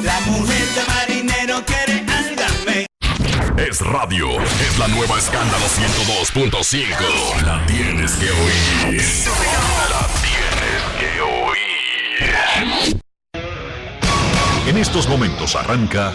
La mujer de marinero quiere álgame. Es radio, es la nueva escándalo 102.5. La tienes que oír. La tienes que oír. En estos momentos arranca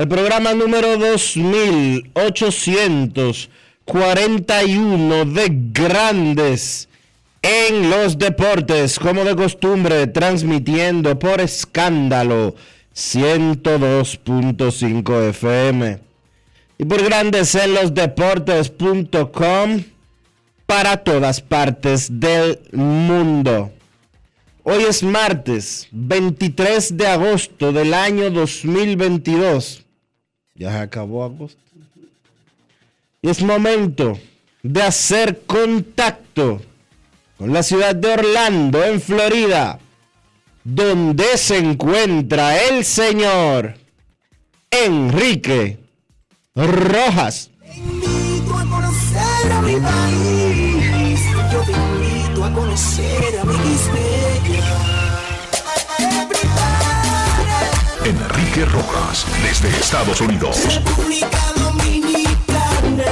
al programa número 2841 de Grandes en los Deportes, como de costumbre, transmitiendo por escándalo 102.5 FM y por Grandes en los Deportes.com para todas partes del mundo. Hoy es martes 23 de agosto del año 2022. Ya se acabó agosto. Y es momento de hacer contacto con la ciudad de Orlando, en Florida, donde se encuentra el señor Enrique Rojas. invito a conocer a mi país. Yo te invito a conocer a mi Enrique Rojas, desde Estados Unidos. República Dominicana.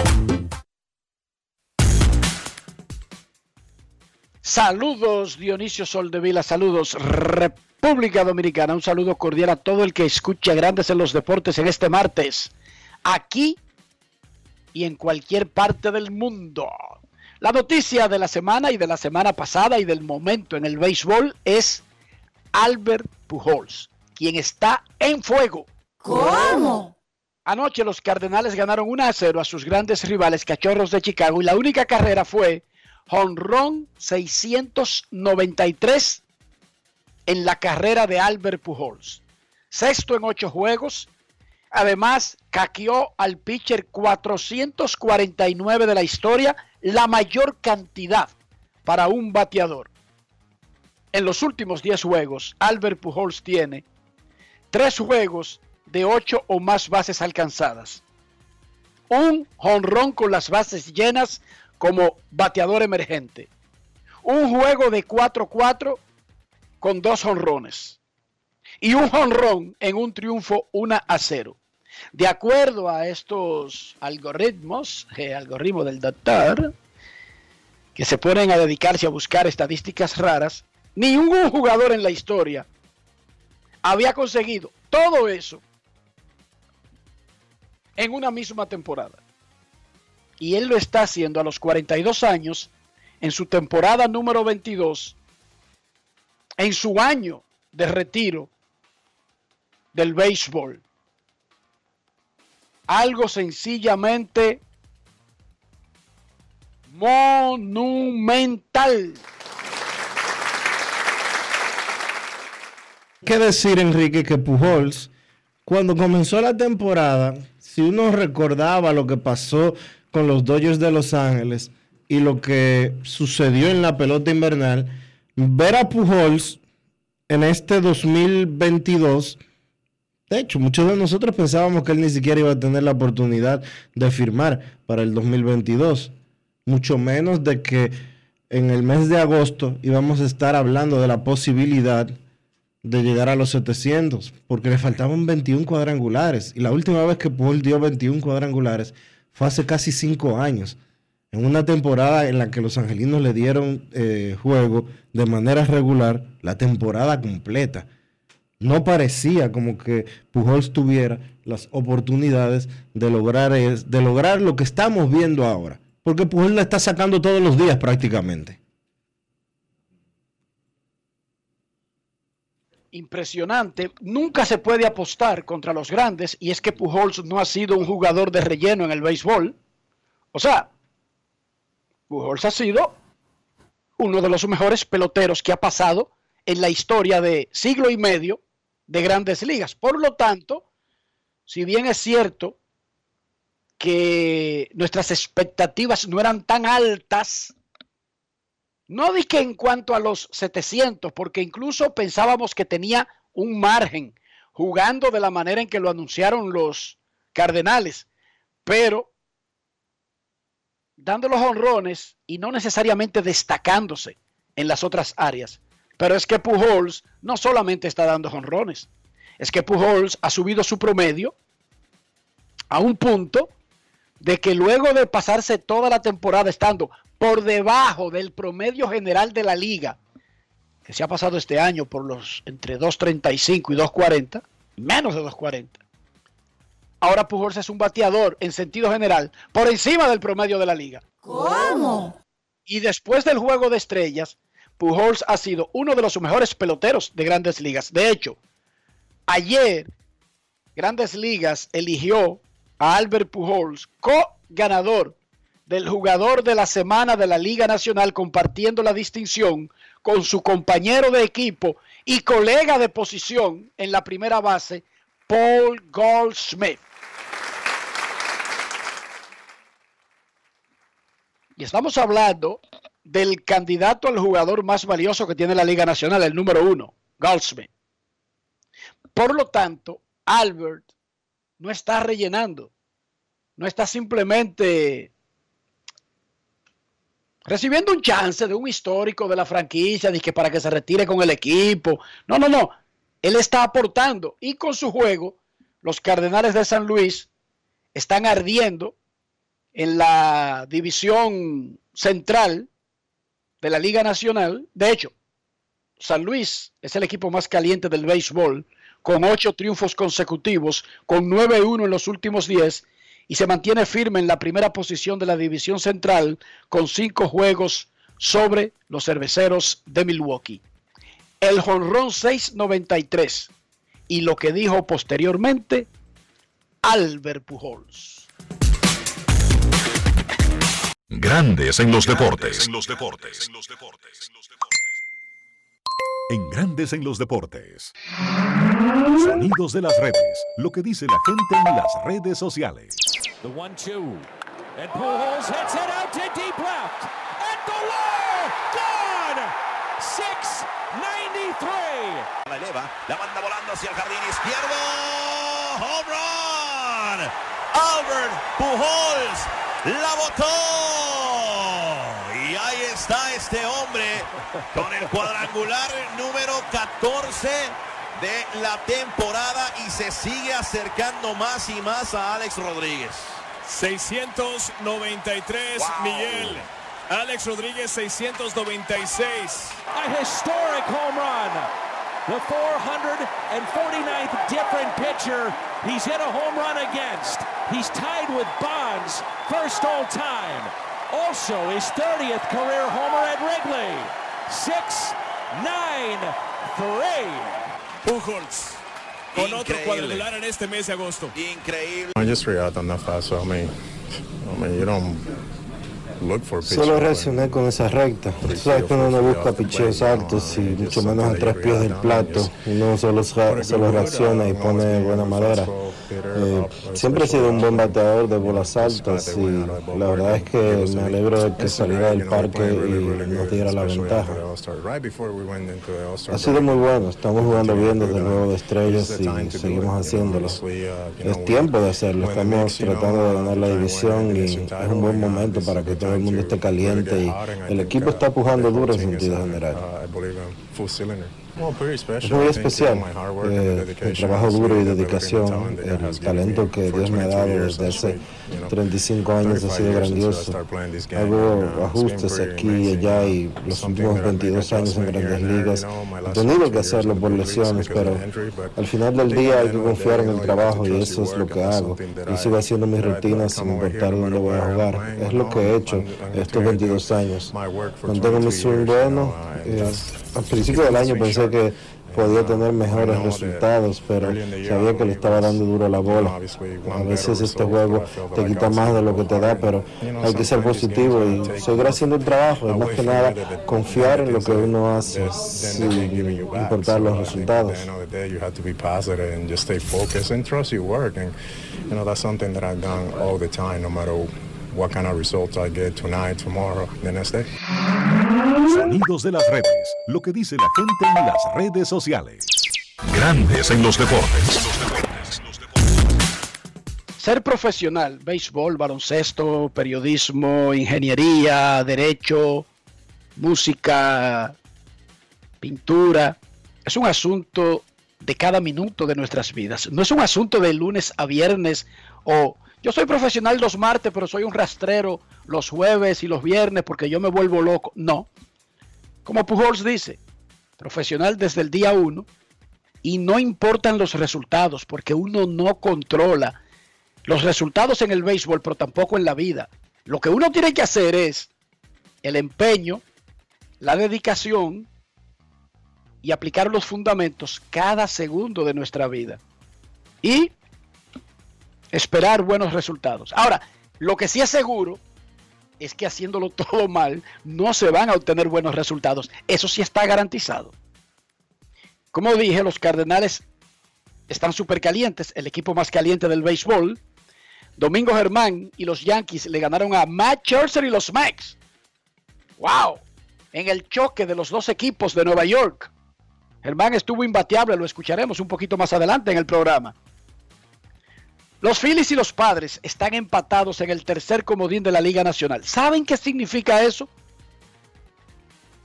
Saludos Dionisio Soldevila, saludos República Dominicana, un saludo cordial a todo el que escucha Grandes en los Deportes en este martes, aquí y en cualquier parte del mundo. La noticia de la semana y de la semana pasada y del momento en el béisbol es Albert Pujols, quien está en fuego. ¿Cómo? Anoche los Cardenales ganaron 1 a 0 a sus grandes rivales Cachorros de Chicago y la única carrera fue honrón 693 en la carrera de Albert Pujols. Sexto en ocho juegos. Además, caqueó al pitcher 449 de la historia, la mayor cantidad para un bateador. En los últimos 10 juegos, Albert Pujols tiene tres juegos de ocho o más bases alcanzadas. Un jonrón con las bases llenas como bateador emergente. Un juego de 4-4 con dos jonrones. Y un jonrón en un triunfo 1 a 0. De acuerdo a estos algoritmos, el algoritmo del doctor, que se ponen a dedicarse a buscar estadísticas raras, ningún jugador en la historia había conseguido todo eso en una misma temporada. Y él lo está haciendo a los 42 años, en su temporada número 22, en su año de retiro del béisbol. Algo sencillamente monumental. Que decir, Enrique, que Pujols, cuando comenzó la temporada, si uno recordaba lo que pasó con los Dodgers de Los Ángeles y lo que sucedió en la pelota invernal, ver a Pujols en este 2022, de hecho, muchos de nosotros pensábamos que él ni siquiera iba a tener la oportunidad de firmar para el 2022, mucho menos de que en el mes de agosto íbamos a estar hablando de la posibilidad de llegar a los 700, porque le faltaban 21 cuadrangulares. Y la última vez que Paul dio 21 cuadrangulares fue hace casi 5 años, en una temporada en la que los angelinos le dieron eh, juego de manera regular la temporada completa. No parecía como que Pujols tuviera las oportunidades de lograr, es, de lograr lo que estamos viendo ahora, porque Pujols la está sacando todos los días prácticamente. Impresionante. Nunca se puede apostar contra los grandes y es que Pujols no ha sido un jugador de relleno en el béisbol. O sea, Pujols ha sido uno de los mejores peloteros que ha pasado en la historia de siglo y medio de grandes ligas. Por lo tanto, si bien es cierto que nuestras expectativas no eran tan altas, no dije en cuanto a los 700, porque incluso pensábamos que tenía un margen jugando de la manera en que lo anunciaron los Cardenales, pero dando los honrones y no necesariamente destacándose en las otras áreas. Pero es que Pujols no solamente está dando honrones, es que Pujols ha subido su promedio a un punto de que luego de pasarse toda la temporada estando por debajo del promedio general de la liga, que se ha pasado este año por los entre 2.35 y 2.40, menos de 2.40. Ahora Pujols es un bateador en sentido general por encima del promedio de la liga. ¿Cómo? Y después del juego de estrellas, Pujols ha sido uno de los mejores peloteros de grandes ligas. De hecho, ayer Grandes Ligas eligió a Albert Pujols co-ganador del jugador de la semana de la Liga Nacional, compartiendo la distinción con su compañero de equipo y colega de posición en la primera base, Paul Goldschmidt. Y estamos hablando del candidato al jugador más valioso que tiene la Liga Nacional, el número uno, Goldschmidt. Por lo tanto, Albert no está rellenando, no está simplemente recibiendo un chance de un histórico de la franquicia, que para que se retire con el equipo. No, no, no. Él está aportando y con su juego, los Cardenales de San Luis están ardiendo en la división central de la Liga Nacional. De hecho, San Luis es el equipo más caliente del béisbol, con ocho triunfos consecutivos, con 9-1 en los últimos 10 y se mantiene firme en la primera posición de la división central con cinco juegos sobre los cerveceros de Milwaukee. El jonrón 693 y lo que dijo posteriormente Albert Pujols. Grandes en los deportes. En los deportes. En Grandes en los deportes. Sonidos de las redes. Lo que dice la gente en las redes sociales. The one two. And Pujols hits it out to deep left. At the wall. Gone. 693. La eleva, la manda volando hacia el jardín izquierdo. Home run. Albert Pujols la botó. Está este hombre con el cuadrangular número 14 de la temporada y se sigue acercando más y más a Alex Rodríguez. 693, Wow. Miguel. Alex Rodríguez, 696. A historic home run. The 449th different pitcher he's hit a home run against. He's tied with Bonds, first all time. Also his 30th career homer at Wrigley. 6 9 3. Pujols. Con otro cuadrangular en este mes de agosto. Increíble. I just react on that fast, so I mean, I mean, you don't Solo reaccioné con esa recta. Sabes que uno no busca picheos altos y mucho menos a tres pies del plato. Uno solo, solo reacciona y pone buena madera. Eh, siempre he sido un buen bateador de bolas altas y la verdad es que me alegro de que saliera del parque y nos diera la ventaja. Ha sido muy bueno, estamos jugando bien desde luego de estrellas y seguimos haciéndolo. Es tiempo de hacerlo, estamos tratando de ganar la división y es un buen momento para que todo el mundo esté caliente y el equipo está pujando duro en sentido general. Es muy especial eh, el trabajo duro y dedicación, el talento que Dios me ha dado desde hace 35 años ha sido grandioso. Hago ajustes aquí y allá y los últimos 22 años en grandes ligas he tenido que hacerlo por lesiones, pero al final del día hay que confiar en el trabajo y eso es lo que hago. Y sigo haciendo mis rutinas sin importar dónde voy a jugar. Es lo que he hecho estos 22 años. Mantengo mi swing bueno. Eh, al principio del año pensé que podía tener mejores resultados, pero sabía que le estaba dando duro a la bola. A veces este juego te quita más de lo que te da, pero hay que ser positivo y seguir haciendo el trabajo. Es más que nada confiar en lo que uno hace sin importar los resultados. what kind of results I get tonight, tomorrow, the next day. Sonidos de las redes. Lo que dice la gente en las redes sociales. Grandes en los deportes. Ser profesional, béisbol, baloncesto, periodismo, ingeniería, derecho, música, pintura, es un asunto de cada minuto de nuestras vidas. No es un asunto de lunes a viernes o yo soy profesional los martes, pero soy un rastrero los jueves y los viernes porque yo me vuelvo loco. No. Como Pujols dice, profesional desde el día uno y no importan los resultados porque uno no controla los resultados en el béisbol, pero tampoco en la vida. Lo que uno tiene que hacer es el empeño, la dedicación y aplicar los fundamentos cada segundo de nuestra vida. Y esperar buenos resultados. Ahora, lo que sí es seguro es que haciéndolo todo mal no se van a obtener buenos resultados. Eso sí está garantizado. Como dije, los Cardenales están súper calientes, el equipo más caliente del béisbol. Domingo Germán y los Yankees le ganaron a Matt Scherzer y los Max. ¡Wow! En el choque de los dos equipos de Nueva York. Germán estuvo imbateable, lo escucharemos un poquito más adelante en el programa. Los Phillies y los Padres están empatados en el tercer comodín de la Liga Nacional. ¿Saben qué significa eso?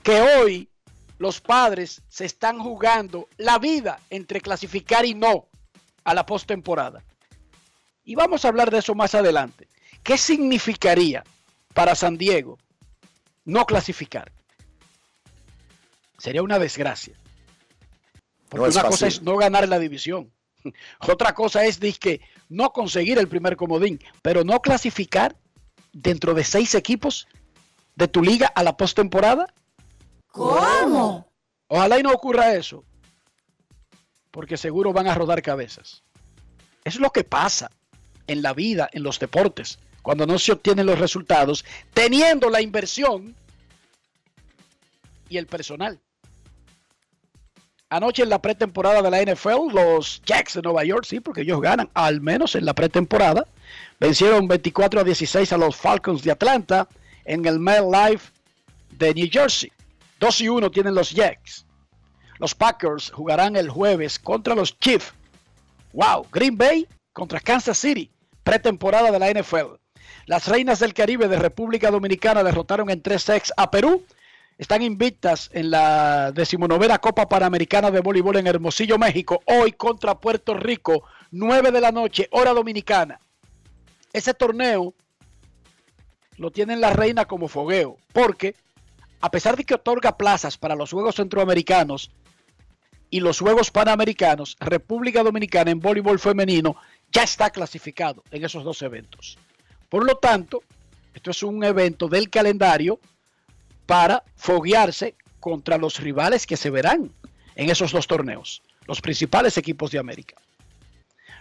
Que hoy los Padres se están jugando la vida entre clasificar y no a la postemporada. Y vamos a hablar de eso más adelante. ¿Qué significaría para San Diego no clasificar? Sería una desgracia. Porque una cosa es no ganar la división. Otra cosa es que no conseguir el primer comodín, pero no clasificar dentro de seis equipos de tu liga a la postemporada. ¿Cómo? Ojalá y no ocurra eso, porque seguro van a rodar cabezas. Es lo que pasa en la vida, en los deportes, cuando no se obtienen los resultados, teniendo la inversión y el personal. Anoche en la pretemporada de la NFL, los Jacks de Nueva York, sí, porque ellos ganan, al menos en la pretemporada, vencieron 24 a 16 a los Falcons de Atlanta en el Life de New Jersey. 2 y 1 tienen los Jacks. Los Packers jugarán el jueves contra los Chiefs. Wow, Green Bay contra Kansas City, pretemporada de la NFL. Las Reinas del Caribe de República Dominicana derrotaron en 3 sets a Perú están invictas en la decimonovena Copa Panamericana de Voleibol en Hermosillo, México, hoy contra Puerto Rico, 9 de la noche, hora dominicana. Ese torneo lo tienen la reina como fogueo, porque a pesar de que otorga plazas para los Juegos Centroamericanos y los Juegos Panamericanos, República Dominicana en voleibol femenino ya está clasificado en esos dos eventos. Por lo tanto, esto es un evento del calendario para foguearse contra los rivales que se verán en esos dos torneos, los principales equipos de América.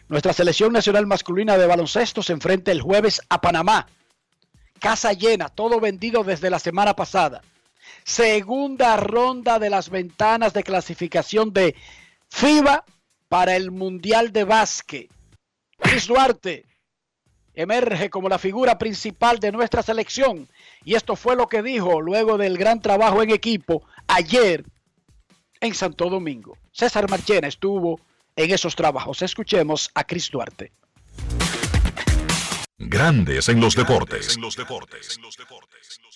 Nuestra selección nacional masculina de baloncesto se enfrenta el jueves a Panamá, casa llena, todo vendido desde la semana pasada. Segunda ronda de las ventanas de clasificación de FIBA para el Mundial de Básquet. Luis Duarte emerge como la figura principal de nuestra selección. Y esto fue lo que dijo luego del gran trabajo en equipo ayer en Santo Domingo. César Marchena estuvo en esos trabajos. Escuchemos a Cris Duarte. Grandes en los deportes.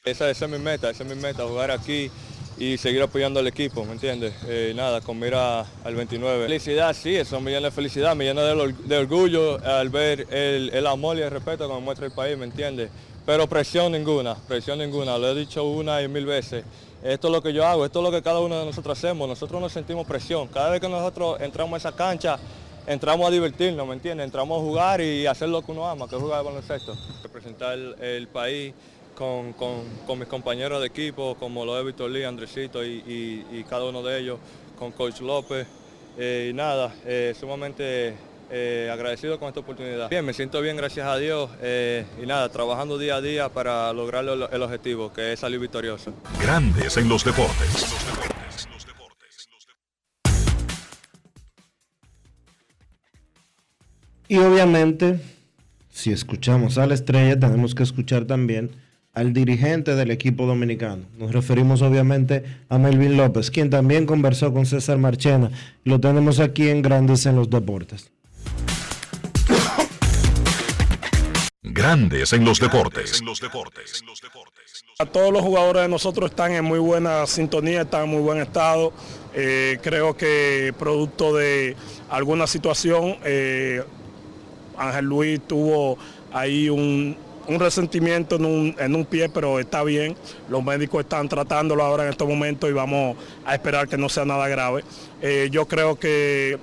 Esa, esa es mi meta, esa es mi meta, jugar aquí y seguir apoyando al equipo, ¿me entiendes? Eh, nada, con mira al 29. Felicidad, sí, eso me llena de felicidad, me llena de, or- de orgullo al ver el, el amor y el respeto que me muestra el país, ¿me entiendes? Pero presión ninguna, presión ninguna, lo he dicho una y mil veces. Esto es lo que yo hago, esto es lo que cada uno de nosotros hacemos, nosotros no sentimos presión. Cada vez que nosotros entramos a esa cancha, entramos a divertirnos, ¿me entiendes? Entramos a jugar y hacer lo que uno ama, que es jugar baloncesto. Representar el, el país con, con- con mis compañeros de equipo, como lo de Víctor Lee, Andresito y, y- y cada uno de ellos, con Coach López. Eh, y nada, eh, sumamente eh, agradecido con esta oportunidad. Bien, me siento bien, gracias a Dios. eh, y nada, trabajando día a día para lograr el, el objetivo, que es salir victorioso. Grandes en los deportes. Y obviamente, si escuchamos a la estrella, tenemos que escuchar también al dirigente del equipo dominicano. Nos referimos obviamente a Melvin López, quien también conversó con César Marchena. Lo tenemos aquí en Grandes en los Deportes. Grandes en los deportes. A todos los jugadores de nosotros están en muy buena sintonía, están en muy buen estado. Eh, creo que producto de alguna situación, eh, Ángel Luis tuvo ahí un, un resentimiento en un, en un pie, pero está bien. Los médicos están tratándolo ahora en estos momentos y vamos a esperar que no sea nada grave. Eh, yo creo que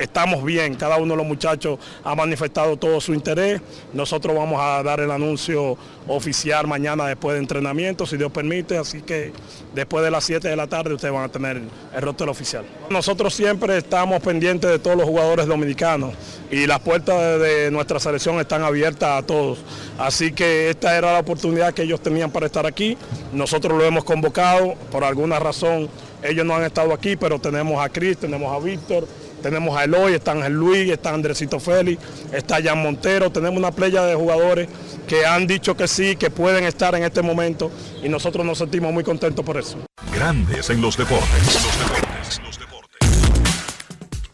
estamos bien, cada uno de los muchachos ha manifestado todo su interés. Nosotros vamos a dar el anuncio oficial mañana después de entrenamiento, si Dios permite, así que después de las 7 de la tarde ustedes van a tener el roster oficial. Nosotros siempre estamos pendientes de todos los jugadores dominicanos y las puertas de, nuestra selección están abiertas a todos. Así que esta era la oportunidad que ellos tenían para estar aquí. Nosotros lo hemos convocado, por alguna razón ellos no han estado aquí, pero tenemos a Cris, tenemos a Víctor, tenemos a Eloy, está Ángel Luis, está Andresito Félix, está Jan Montero, tenemos una playa de jugadores que han dicho que sí, que pueden estar en este momento y nosotros nos sentimos muy contentos por eso. Grandes en los deportes.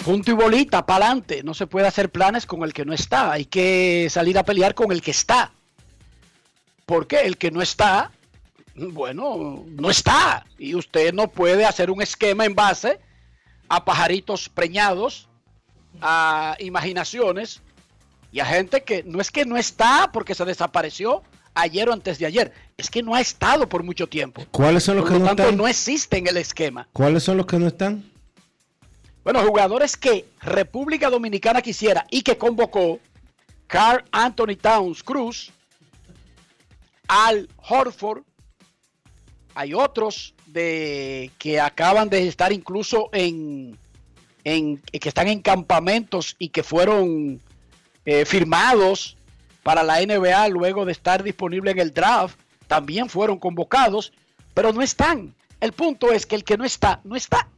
Punto y bolita, para adelante. No se puede hacer planes con el que no está. Hay que salir a pelear con el que está. Porque el que no está, bueno, no está. Y usted no puede hacer un esquema en base a pajaritos preñados, a imaginaciones y a gente que no es que no está porque se desapareció ayer o antes de ayer, es que no ha estado por mucho tiempo. ¿Cuáles son los Por que lo no tanto, están? no existe en el esquema. ¿Cuáles son los que no están? Bueno, jugadores que República Dominicana quisiera y que convocó Carl Anthony Towns Cruz, Al Horford, hay otros de que acaban de estar incluso en, en que están en campamentos y que fueron eh, firmados para la NBA luego de estar disponible en el draft, también fueron convocados, pero no están. El punto es que el que no está, no está.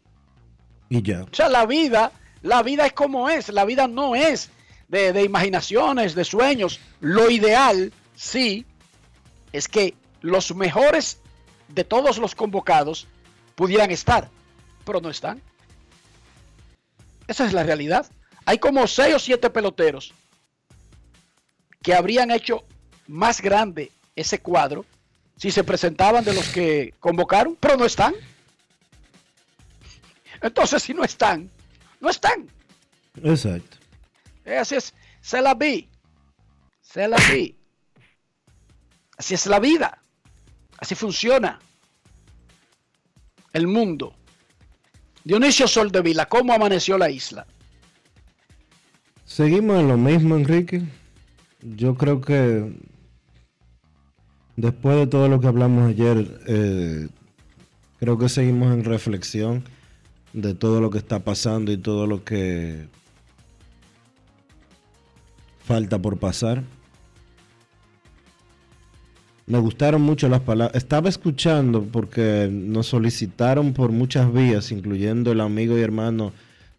Y ya. O sea, la vida, la vida es como es, la vida no es de, de imaginaciones, de sueños. Lo ideal, sí, es que los mejores de todos los convocados pudieran estar, pero no están. Esa es la realidad. Hay como seis o siete peloteros que habrían hecho más grande ese cuadro si se presentaban de los que convocaron, pero no están. Entonces, si no están, no están. Exacto. Así es, se la vi. Se la vi. Así es la vida. Así funciona el mundo. Dionisio Soldevila, ¿cómo amaneció la isla? Seguimos en lo mismo, Enrique. Yo creo que después de todo lo que hablamos ayer, eh, creo que seguimos en reflexión de todo lo que está pasando y todo lo que falta por pasar. Me gustaron mucho las palabras. Estaba escuchando porque nos solicitaron por muchas vías, incluyendo el amigo y hermano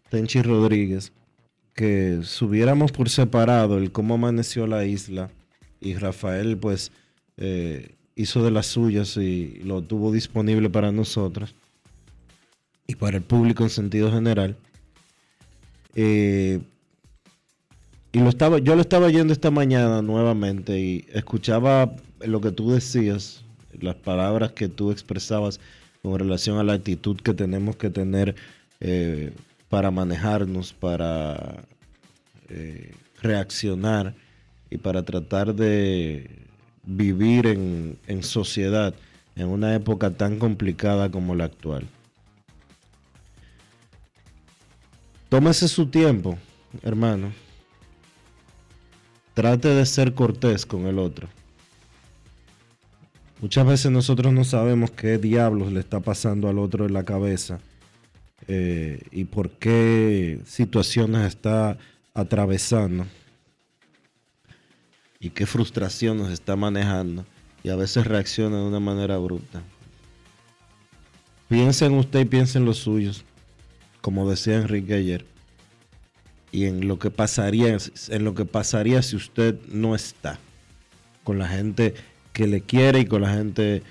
Tenchi Rodríguez, que subiéramos por separado el cómo amaneció la isla. Y Rafael, pues, eh, hizo de las suyas y lo tuvo disponible para nosotros y para el público en sentido general. Eh, y lo estaba, yo lo estaba yendo esta mañana nuevamente y escuchaba lo que tú decías, las palabras que tú expresabas con relación a la actitud que tenemos que tener eh, para manejarnos, para eh, reaccionar y para tratar de vivir en, en sociedad en una época tan complicada como la actual. Tómese su tiempo, hermano. Trate de ser cortés con el otro. Muchas veces nosotros no sabemos qué diablos le está pasando al otro en la cabeza eh, y por qué situaciones está atravesando y qué frustraciones está manejando y a veces reacciona de una manera abrupta. Piensa en usted y piensa en los suyos, como decía Enrique ayer, y en lo que pasaría, en lo que pasaría si usted no está con la gente que le quiere y con la gente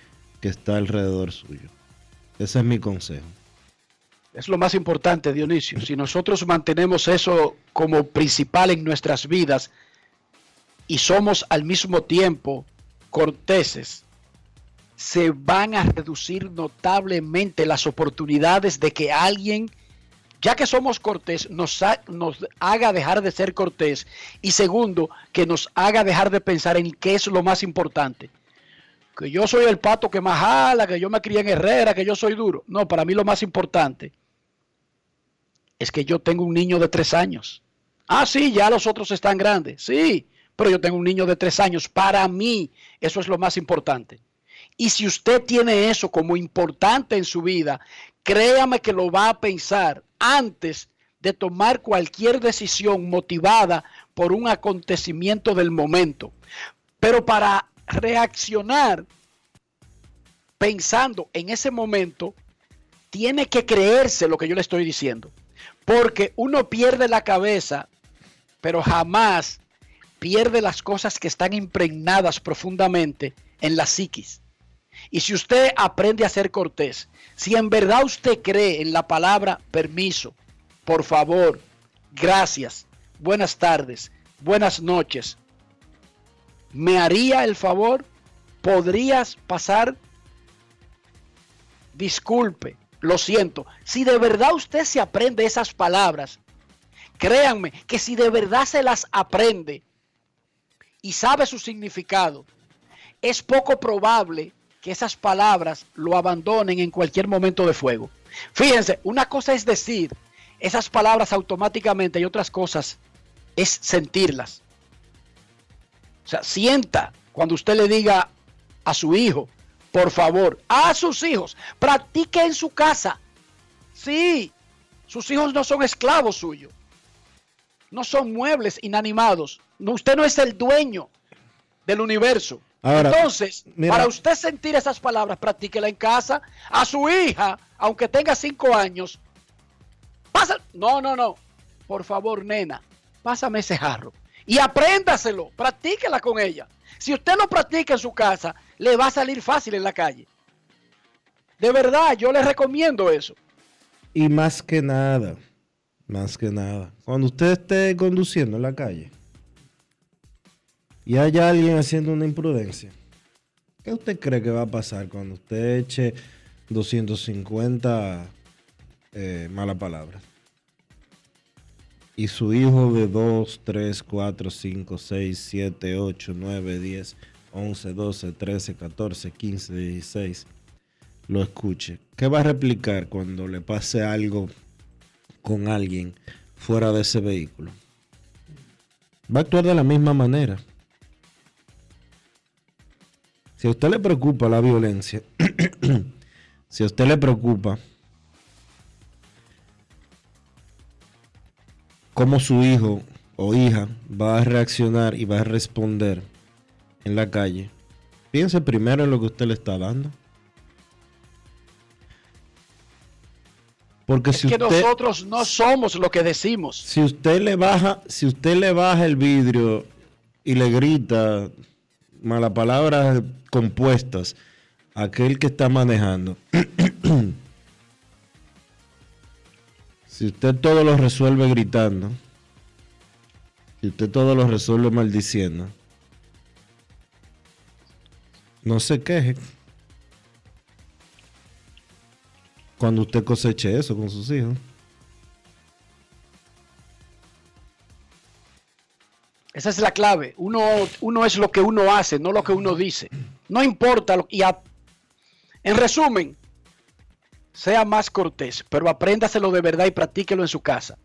que está alrededor suyo. Ese es mi consejo. Es lo más importante, Dionisio. Si nosotros mantenemos eso como principal en nuestras vidas y somos al mismo tiempo corteses, se van a reducir notablemente las oportunidades de que alguien, ya que somos cortés, nos, ha- nos haga dejar de ser cortés y segundo, que nos haga dejar de pensar en qué es lo más importante. Que yo soy el pato que más jala, que yo me crié en Herrera, que yo soy duro. No, para mí lo más importante es que yo tengo un niño de tres años. Ah, sí, ya los otros están grandes. Sí, pero yo tengo un niño de tres años. Para mí, eso es lo más importante. Y si usted tiene eso como importante en su vida, créame que lo va a pensar antes de tomar cualquier decisión motivada por un acontecimiento del momento. Pero para reaccionar pensando en ese momento, tiene que creerse lo que yo le estoy diciendo. Porque uno pierde la cabeza, pero jamás pierde las cosas que están impregnadas profundamente en la psiquis. Y si usted aprende a ser cortés, si en verdad usted cree en la palabra permiso, por favor, gracias, buenas tardes, buenas noches, ¿me haría el favor? ¿Podrías pasar? Disculpe, lo siento. Si de verdad usted se aprende esas palabras, créanme que si de verdad se las aprende y sabe su significado, es poco probable que esas palabras lo abandonen en cualquier momento de fuego. Fíjense, una cosa es decir esas palabras automáticamente y otras cosas es sentirlas. O sea, sienta cuando usted le diga a su hijo, por favor, a sus hijos, practique en su casa. Sí, sus hijos no son esclavos suyos. No son muebles inanimados. No, usted no es el dueño del universo. Ahora, Entonces, mira- para usted sentir esas palabras, practíquela en casa. A su hija, aunque tenga cinco años, pasa. No, no, no. Por favor, nena, pásame ese jarro. Y apréndaselo, practíquela con ella. Si usted lo practica en su casa, le va a salir fácil en la calle. De verdad, yo le recomiendo eso. Y más que nada, más que nada, cuando usted esté conduciendo en la calle y haya alguien haciendo una imprudencia, ¿qué usted cree que va a pasar cuando usted eche 250 eh, malas palabras? Y su hijo de 2, 3, 4, 5, 6, 7, 8, 9, 10, 11, 12, 13, 14, 15, 16 lo escuche. ¿Qué va a replicar cuando le pase algo con alguien fuera de ese vehículo? Va a actuar de la misma manera. Si a usted le preocupa la violencia, si a usted le preocupa cómo su hijo o hija va a reaccionar y va a responder en la calle, Piense primero en lo que usted le está dando. Porque Es si que usted, nosotros no somos lo que decimos. si usted le baja, si usted le baja el vidrio y le grita malas palabras compuestas aquel que está manejando, si usted todo lo resuelve gritando, si usted todo lo resuelve maldiciendo, no se queje cuando usted coseche eso con sus hijos. Esa es la clave. Uno, uno es lo que uno hace, no lo que uno dice. No importa. Lo, y a- en resumen, sea más cortés, pero apréndaselo de verdad y practíquelo en su casa.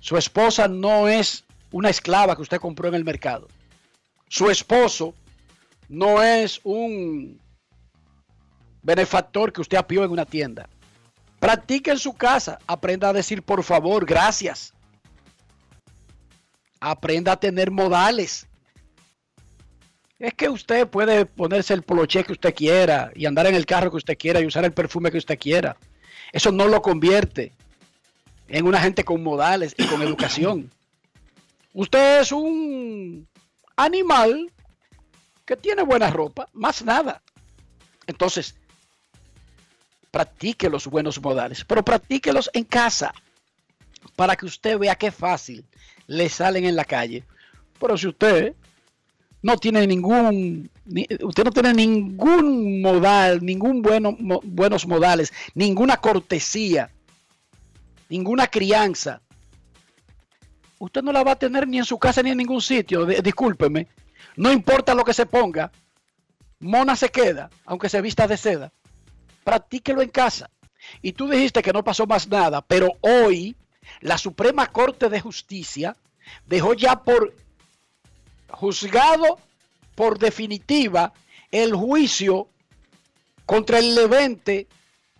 Su esposa no es una esclava que usted compró en el mercado. Su esposo no es un benefactor que usted apió en una tienda. Practique en su casa. Aprenda a decir por favor, gracias. Aprenda a tener modales. Es que usted puede ponerse el poloché que usted quiera y andar en el carro que usted quiera y usar el perfume que usted quiera. Eso no lo convierte en una gente con modales y con educación. Usted es un animal que tiene buena ropa, más nada. Entonces, practique los buenos modales, pero practíquelos en casa para que usted vea qué fácil le salen en la calle. Pero si usted no tiene ningún, ni- usted no tiene ningún modal, ningún bueno, buenos modales, ninguna cortesía, ninguna crianza, usted no la va a tener ni en su casa ni en ningún sitio. De- discúlpeme, no importa lo que se ponga, mona se queda, aunque se vista de seda. Practíquelo en casa. Y tú dijiste que no pasó más nada, pero hoy la Suprema Corte de Justicia dejó ya por juzgado por definitiva el juicio contra el Levente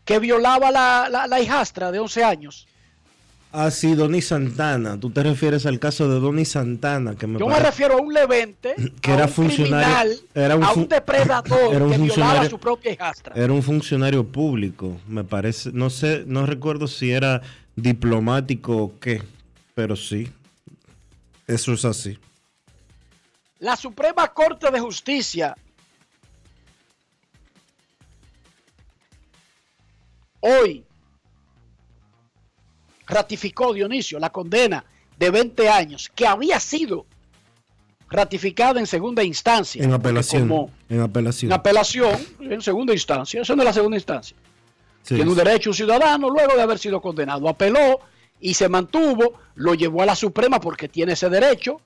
que violaba la, la- la hijastra de 11 años. Ah, sí, Donny Santana. Tú te refieres al caso de Donny Santana, que me Yo me refiero a un Levente, Que a era un funcionario- criminal, era un a un depredador era un que violaba a su propia hijastra. Era un funcionario público, me parece. No sé, no recuerdo si era diplomático o qué, pero sí. Eso es así. La Suprema Corte de Justicia hoy ratificó Dionisio la condena de 20 años que había sido ratificada en segunda instancia. En apelación. Como En apelación. en apelación en segunda instancia. Eso no es la segunda instancia. Tiene un derecho un ciudadano luego de haber sido condenado. Apeló y se mantuvo, lo llevó a la Suprema porque tiene ese derecho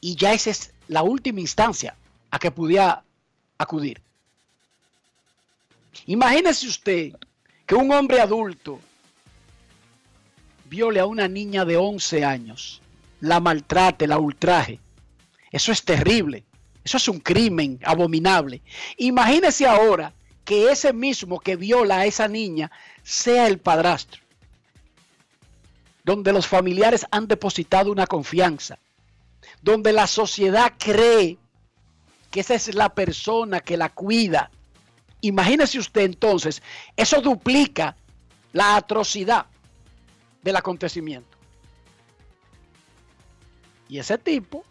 y ya esa es la última instancia a que pudiera acudir. Imagínese usted que un hombre adulto viole a una niña de 11 años, la maltrate, la ultraje. Eso es terrible. Eso es un crimen abominable. Imagínese ahora que ese mismo que viola a esa niña sea el padrastro, donde los familiares han depositado una confianza, donde la sociedad cree que esa es la persona que la cuida. Imagínese usted entonces, eso duplica la atrocidad del acontecimiento. Y ese tipo,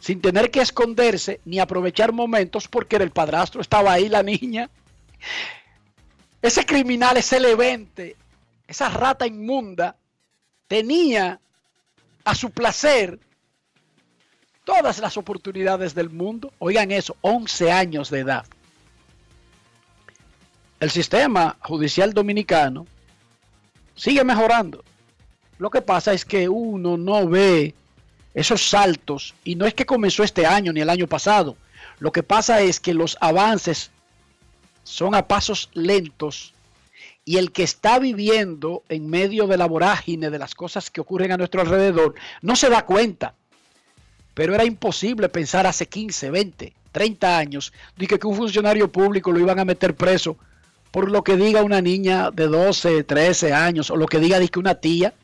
sin tener que esconderse ni aprovechar momentos porque era el padrastro, estaba ahí la niña, ese criminal, ese levente, esa rata inmunda, tenía a su placer todas las oportunidades del mundo. Oigan eso, 11 años de edad. El sistema judicial dominicano sigue mejorando. Lo que pasa es que uno no ve esos saltos y no es que comenzó este año ni el año pasado. Lo que pasa es que los avances son a pasos lentos y el que está viviendo en medio de la vorágine de las cosas que ocurren a nuestro alrededor no se da cuenta. Pero era imposible pensar hace 15, 20, 30 años de que, que un funcionario público lo iban a meter preso por lo que diga una niña de 12, 13 años o lo que diga una tía.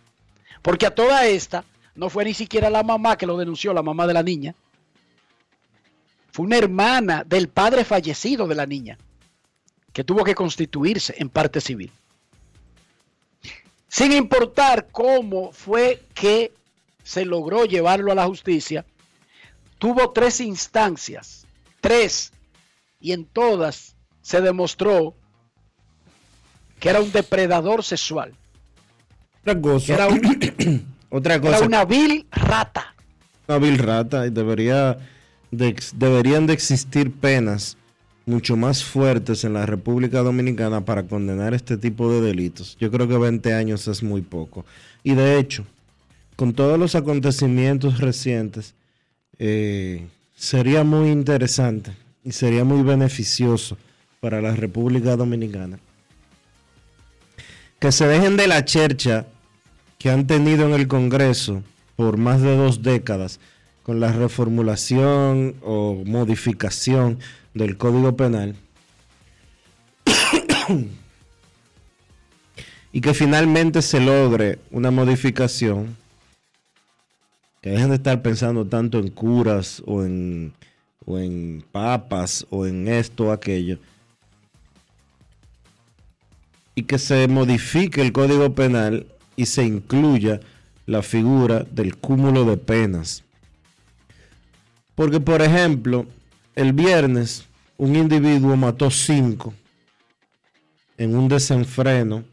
Porque a toda esta no fue ni siquiera la mamá que lo denunció, la mamá de la niña. Fue una hermana del padre fallecido de la niña, que tuvo que constituirse en parte civil. Sin importar cómo fue que se logró llevarlo a la justicia, tuvo tres instancias, tres, y en todas se demostró que era un depredador sexual. Otra cosa. Era, un- otra era cosa. una vil rata. Una vil rata y debería de deberían de existir penas mucho más fuertes en la República Dominicana para condenar este tipo de delitos. Yo creo que 20 años es muy poco. Y de hecho, con todos los acontecimientos recientes, eh, sería muy interesante y sería muy beneficioso para la República Dominicana que se dejen de la chercha que han tenido en el Congreso por más de dos décadas con la reformulación o modificación del Código Penal y que finalmente se logre una modificación que dejen de estar pensando tanto en curas o en, o en papas o en esto o aquello y que se modifique el Código Penal y se incluya la figura del cúmulo de penas. Porque, por ejemplo, el viernes un individuo mató cinco en un desenfreno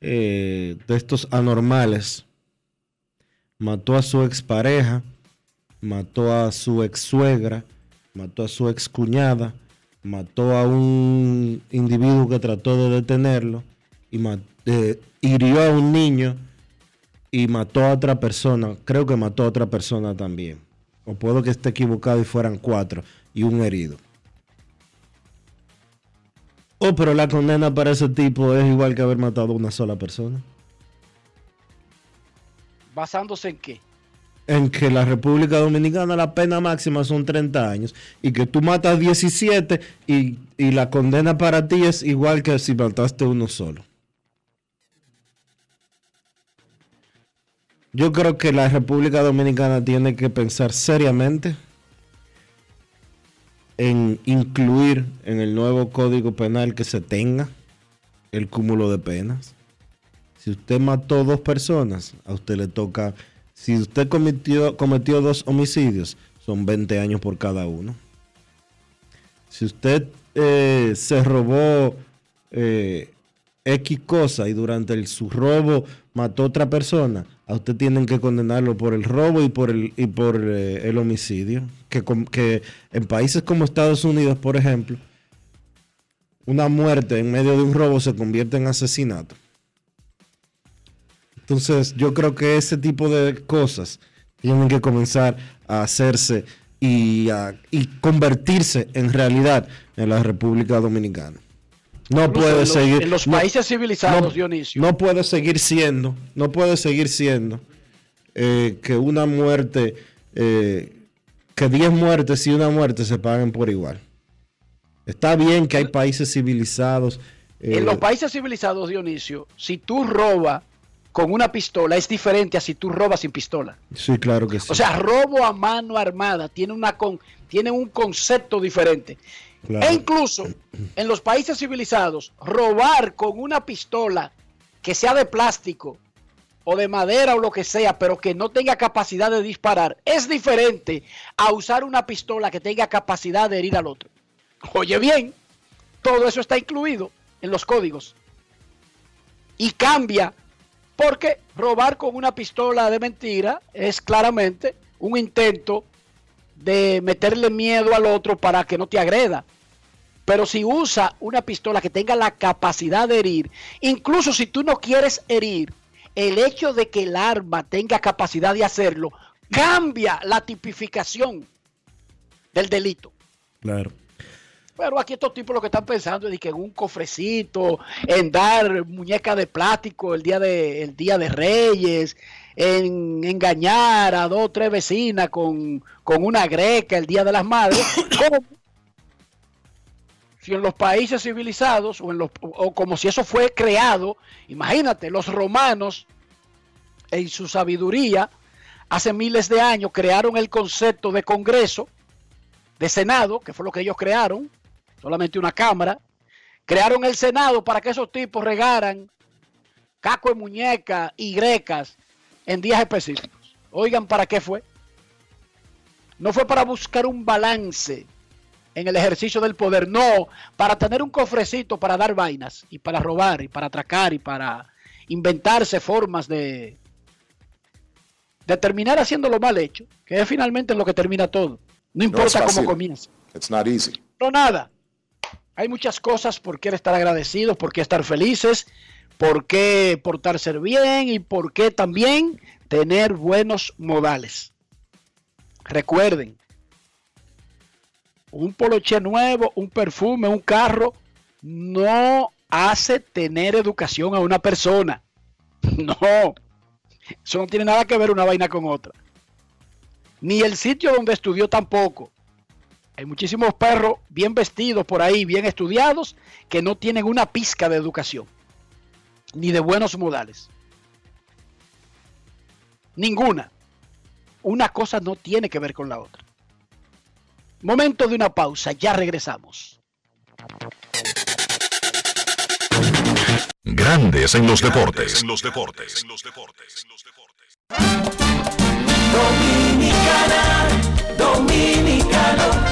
eh, de estos anormales. Mató a su expareja, mató a su ex suegra, mató a su ex cuñada, mató a un individuo que trató de detenerlo y eh, hirió a un niño y mató a otra persona. Creo que mató a otra persona también. O puedo que esté equivocado y fueran cuatro y un herido. Oh, pero la condena para ese tipo es igual que haber matado a una sola persona. ¿Basándose en qué? En que la República Dominicana la pena máxima son 30 años y que tú matas 17 y, y la condena para ti es igual que si mataste uno solo. Yo creo que la República Dominicana tiene que pensar seriamente en incluir en el nuevo código penal que se tenga el cúmulo de penas. Si usted mató dos personas, a usted le toca, si usted cometió, cometió dos homicidios, son 20 años por cada uno. Si usted eh, se robó eh, X cosa y durante el- su robo mató otra persona, a usted tienen que condenarlo por el robo y por el, y por eh, el homicidio. Que, que en países como Estados Unidos, por ejemplo, una muerte en medio de un robo se convierte en asesinato. Entonces, yo creo que ese tipo de cosas tienen que comenzar a hacerse y, a- y convertirse en realidad en la República Dominicana. No Incluso puede en los- seguir. en los no- países civilizados, no- Dionisio. No puede seguir siendo, no puede seguir siendo eh, que una muerte, eh, que 10 muertes y una muerte se paguen por igual. Está bien que hay países civilizados. eh, En los países civilizados, Dionisio, si tú robas con una pistola es diferente a si tú robas sin pistola. sí, claro que sí. O sea, robo a mano armada tiene, una con, tiene un concepto diferente. E incluso en los países civilizados, robar con una pistola que sea de plástico o de madera o lo que sea, pero que no tenga capacidad de disparar, es diferente a usar una pistola que tenga capacidad de herir al otro. Oye bien, todo eso está incluido en los códigos. Y cambia porque robar con una pistola de mentira es claramente un intento de meterle miedo al otro para que no te agreda. Pero si usa una pistola que tenga la capacidad de herir, incluso si tú no quieres herir, el hecho de que el arma tenga capacidad de hacerlo cambia la tipificación del delito. Claro. Pero aquí estos tipos lo que están pensando es de que en un cofrecito, en dar muñeca de plástico el día de, el día de Reyes, en engañar a dos o tres vecinas con, con una greca el día de las madres. ¿Cómo? Si en los países civilizados o, en los, o como si eso fue creado, imagínate, los romanos en su sabiduría hace miles de años crearon el concepto de congreso de Senado, que fue lo que ellos crearon, solamente una Cámara. Crearon el Senado para que esos tipos regaran caco de muñeca y grecas en días específicos. Oigan, ¿para qué fue? No fue para buscar un balance en el ejercicio del poder, no, para tener un cofrecito para dar vainas y para robar y para atracar y para inventarse formas de, de terminar haciendo lo mal hecho, que es finalmente lo que termina todo. No importa cómo comienza. It's not easy. No nada. Hay muchas cosas por qué estar agradecidos, por qué estar felices, por qué portarse bien y por qué también tener buenos modales. Recuerden, un poloche nuevo, un perfume, un carro, no hace tener educación a una persona. No, eso no tiene nada que ver una vaina con otra. Ni el sitio donde estudió tampoco. Hay muchísimos perros bien vestidos por ahí, bien estudiados, que no tienen una pizca de educación, ni de buenos modales. Ninguna. Una cosa no tiene que ver con la otra. Momento de una pausa, ya regresamos. Grandes en los deportes. En los deportes. En los deportes. Dominicana, dominicano,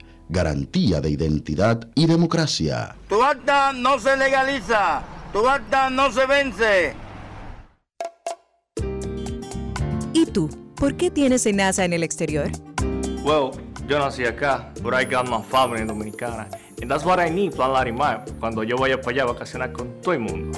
Garantía de identidad y democracia. Tu acta no se legaliza, tu acta no se vence. ¿Y tú? ¿Por qué tienes enaza en el exterior? Well, yo nací acá, but I got my family dominicana. And that's what I need, Plan Larimar, cuando yo vaya para allá a vacacionar con todo el mundo.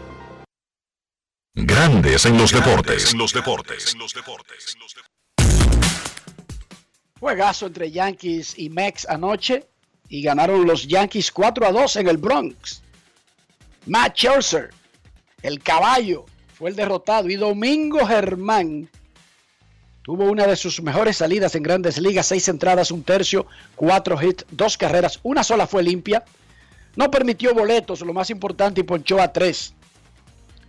Grandes en los deportes. En los deportes. Juegazo entre Yankees y Mex anoche y ganaron los Yankees 4 a 2 en el Bronx. Matt Scherzer, el caballo, fue el derrotado y Domingo Germán tuvo una de sus mejores salidas en grandes ligas, seis entradas, un tercio, cuatro hits, dos carreras, una sola fue limpia. No permitió boletos, lo más importante, y ponchó a tres.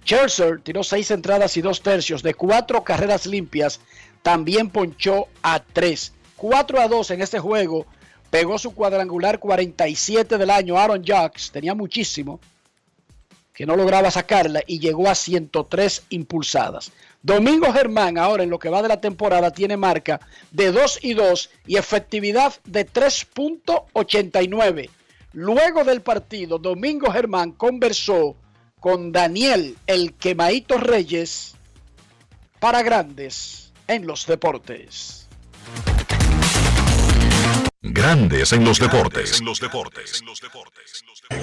Scherzer tiró seis entradas y dos tercios de cuatro carreras limpias, también ponchó a tres. 4 a 2 en este juego, pegó su cuadrangular 47 del año. Aaron Jacks tenía muchísimo que no lograba sacarla y llegó a 103 impulsadas. Domingo Germán, ahora en lo que va de la temporada, tiene marca de 2 y 2 y efectividad de 3.89. Luego del partido, Domingo Germán conversó con Daniel el Quemaito Reyes para grandes en los deportes. Grandes en los deportes. En los deportes.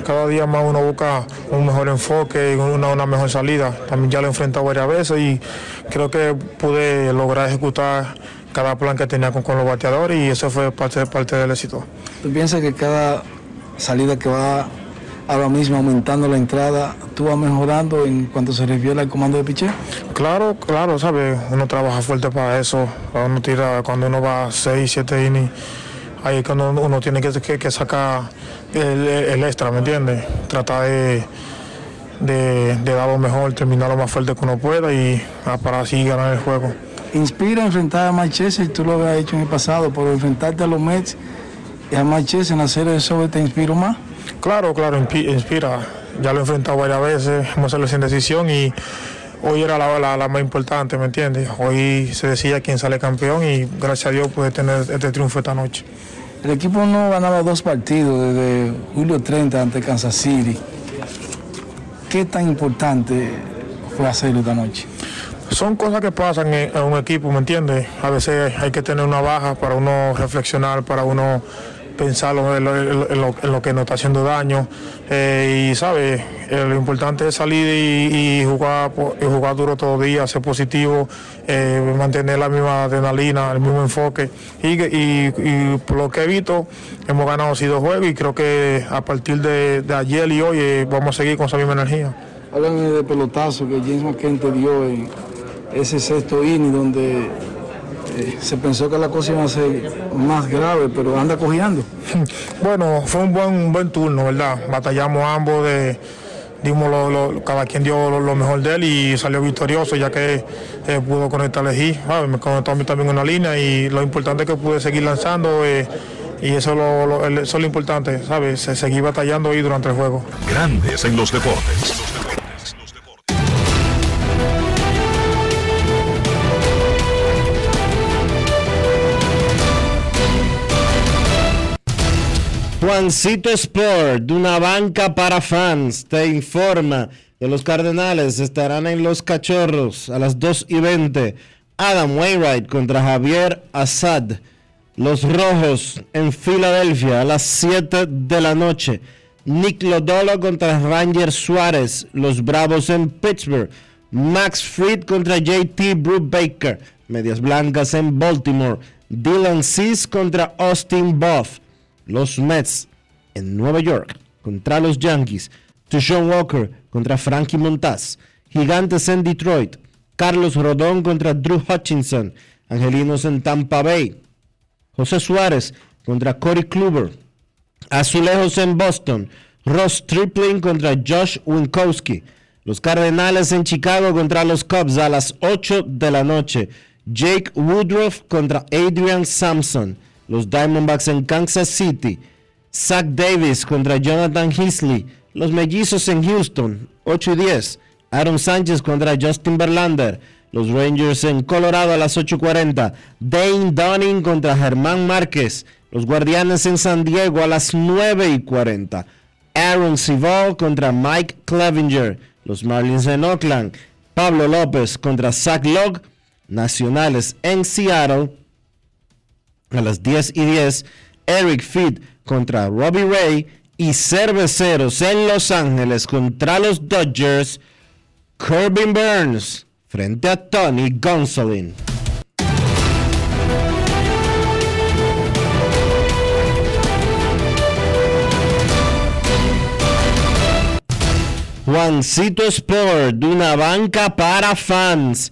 Cada día más uno busca un mejor enfoque y una, una mejor salida. También ya lo he enfrentado varias veces y creo que pude lograr ejecutar cada plan que tenía con, con los bateadores y eso fue parte, parte del éxito. ¿Tú piensas que cada salida que va ahora mismo aumentando la entrada, tú vas mejorando en cuanto se refiere al comando de piché? Claro, claro, ¿sabes? Uno trabaja fuerte para eso. Uno tira cuando uno va 6, 7 innings. Ahí es cuando uno tiene que, que, que sacar el, el, extra, ¿me entiendes? Tratar de, de, de, dar lo mejor, terminar lo más fuerte que uno pueda y ah, para así ganar el juego. ¿Inspira enfrentar a Manchester? Tú lo habías hecho en el pasado, pero enfrentarte a los Mets y a Manchester en de sobre te inspira más? Claro, claro, inspira. Ya lo he enfrentado varias veces, hemos hecho sin decisión y hoy era la, la, la, más importante, ¿me entiendes? Hoy se decía quién sale campeón y gracias a Dios pude tener este triunfo esta noche. El equipo no ganaba dos partidos desde julio 30 ante Kansas City. ¿Qué tan importante fue hacerlo esta noche? Son cosas que pasan en, en un equipo, ¿me entiendes? A veces hay que tener una baja para uno reflexionar, para uno pensar en lo, que nos está haciendo daño. Eh, y, ¿sabes? Eh, lo importante es salir y, jugar, jugar duro todo el día, ser positivo, eh, mantener la misma adrenalina, el mismo enfoque. Y, lo que he visto, hemos ganado así dos juegos y creo que a partir de, ayer y hoy vamos a seguir con esa misma energía. Háblame de pelotazo que James McKen te dio en ese sexto inning donde se pensó que la cosa iba a ser más grave, pero anda cojeando. Bueno, fue un buen, un buen turno, ¿verdad? Batallamos ambos, de, dimos lo, lo, cada quien dio lo, lo, mejor de él y salió victorioso, ya que eh, pudo conectar a Lejí. Ah, me conectó a mí también una línea y lo importante es que pude seguir lanzando. Eh, y eso, lo, eso es lo importante, ¿sabes? Se seguir batallando ahí durante el juego. Grandes en los deportes. Juancito Sport, una banca para fans, te informa que los Cardenales estarán en Los Cachorros a las 2 y 20. Adam Wainwright contra Javier Assad. Los Rojos en Filadelfia a las 7 de la noche. Nick Lodolo contra Ranger Suárez. Los Bravos en Pittsburgh. Max Fried contra JT Brubaker. Medias Blancas en Baltimore. Dylan Cease contra Austin Buff los Mets en Nueva York contra los Yankees, Tushon Walker contra Frankie Montaz, Gigantes en Detroit, Carlos Rodón contra Drew Hutchinson, Angelinos en Tampa Bay. José Suárez contra Corey Kluber. Azulejos en Boston. Ross Tripling contra Josh Winkowski. Los Cardenales en Chicago contra los Cubs a las 8 de la noche. Jake Woodruff contra Adrian Sampson. Los Diamondbacks en Kansas City. Zach Davis contra Jonathan Heasley. Los Mellizos en Houston, 8 y 10. Aaron Sánchez contra Justin Verlander. Los Rangers en Colorado a las 8.40. Dane Dunning contra Germán Márquez. Los Guardianes en San Diego a las 9 y 40. Aaron Civil contra Mike Clevinger. Los Marlins en Oakland. Pablo López contra Zach Logg. Nacionales en Seattle a las 10 y 10. Eric Feed contra Robbie Ray. Y Cerveceros en Los Ángeles contra los Dodgers. Corbin Burns frente a Tony Gonsolin. Juancito Sport, una banca para fans,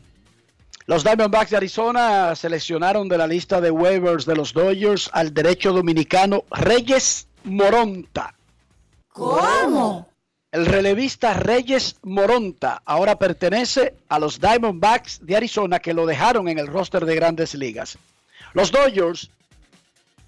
Los Diamondbacks de Arizona seleccionaron de la lista de waivers de los Dodgers al derecho dominicano Reyes Moronta. ¿Cómo? El relevista Reyes Moronta ahora pertenece a los Diamondbacks de Arizona que lo dejaron en el roster de grandes ligas. Los Dodgers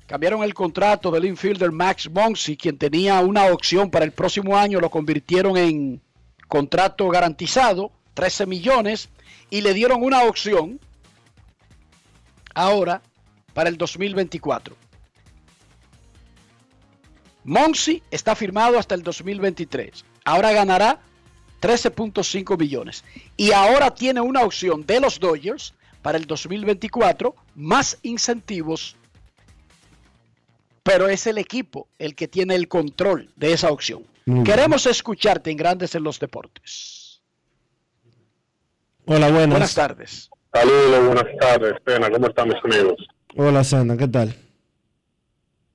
cambiaron el contrato del infielder Max Monsi, quien tenía una opción para el próximo año, lo convirtieron en contrato garantizado, 13 millones, y le dieron una opción ahora para el 2024. Monsi está firmado hasta el 2023. Ahora ganará 13.5 millones. Y ahora tiene una opción de los Dodgers para el 2024, más incentivos. Pero es el equipo el que tiene el control de esa opción. Queremos escucharte en Grandes en los Deportes. Hola, buenas. Buenas tardes. Saludos, buenas tardes, Pena. ¿Cómo están mis amigos? Hola, Sena, ¿qué tal?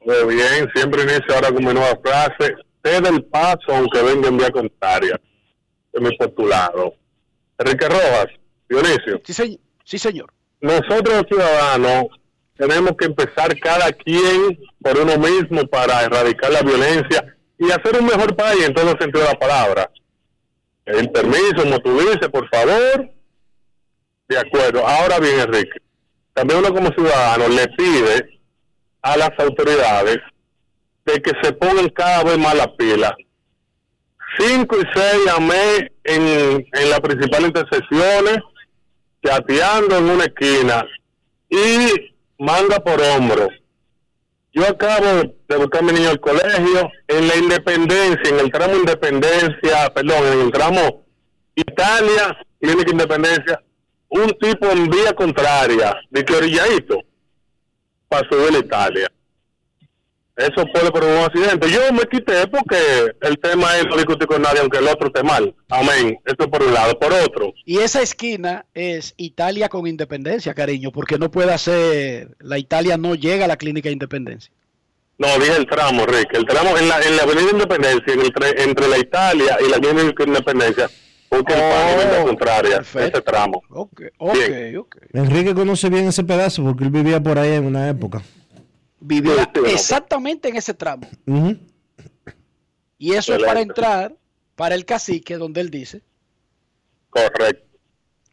Muy bien, siempre inicio ahora con mi nueva frase. Cede el paso aunque venga en vía contraria. De mi postulado. Enrique Rojas, Dionisio. Sí, señor. Sí, señor. Nosotros los ciudadanos tenemos que empezar cada quien por uno mismo para erradicar la violencia y hacer un mejor país en todo el sentido de la palabra. El permiso, como tú dices, por favor. De acuerdo. Ahora bien, Enrique, también uno como ciudadano le pide a las autoridades de que se pongan cada vez más las pilas. Cinco y seis llamé en, en las principales intersecciones, chateando en una esquina y manga por hombro. Yo acabo de buscar a mi niño al colegio en la Independencia, en el tramo Independencia, perdón, en el tramo Italia, Clínica Independencia, un tipo en vía contraria, de que orilladito, para subir a Italia. Eso puede por un accidente. Yo me quité porque el tema es no discutir con nadie, aunque el otro esté mal. Amén. Esto por un lado. Por otro, Y esa esquina es Italia con independencia, cariño, porque no puede hacer, la Italia no llega a la clínica de independencia. no, dije el tramo, Rick. El tramo en la, en la Avenida Independencia, en el tre- entre la Italia y la Clínica Independencia, porque el pan es la contraria, ese tramo. Ok, Bien. ok. Enrique conoce bien ese pedazo porque él vivía por ahí en una época. Vivía exactamente en ese tramo. Y eso es para entrar para el cacique, donde él dice. Correcto.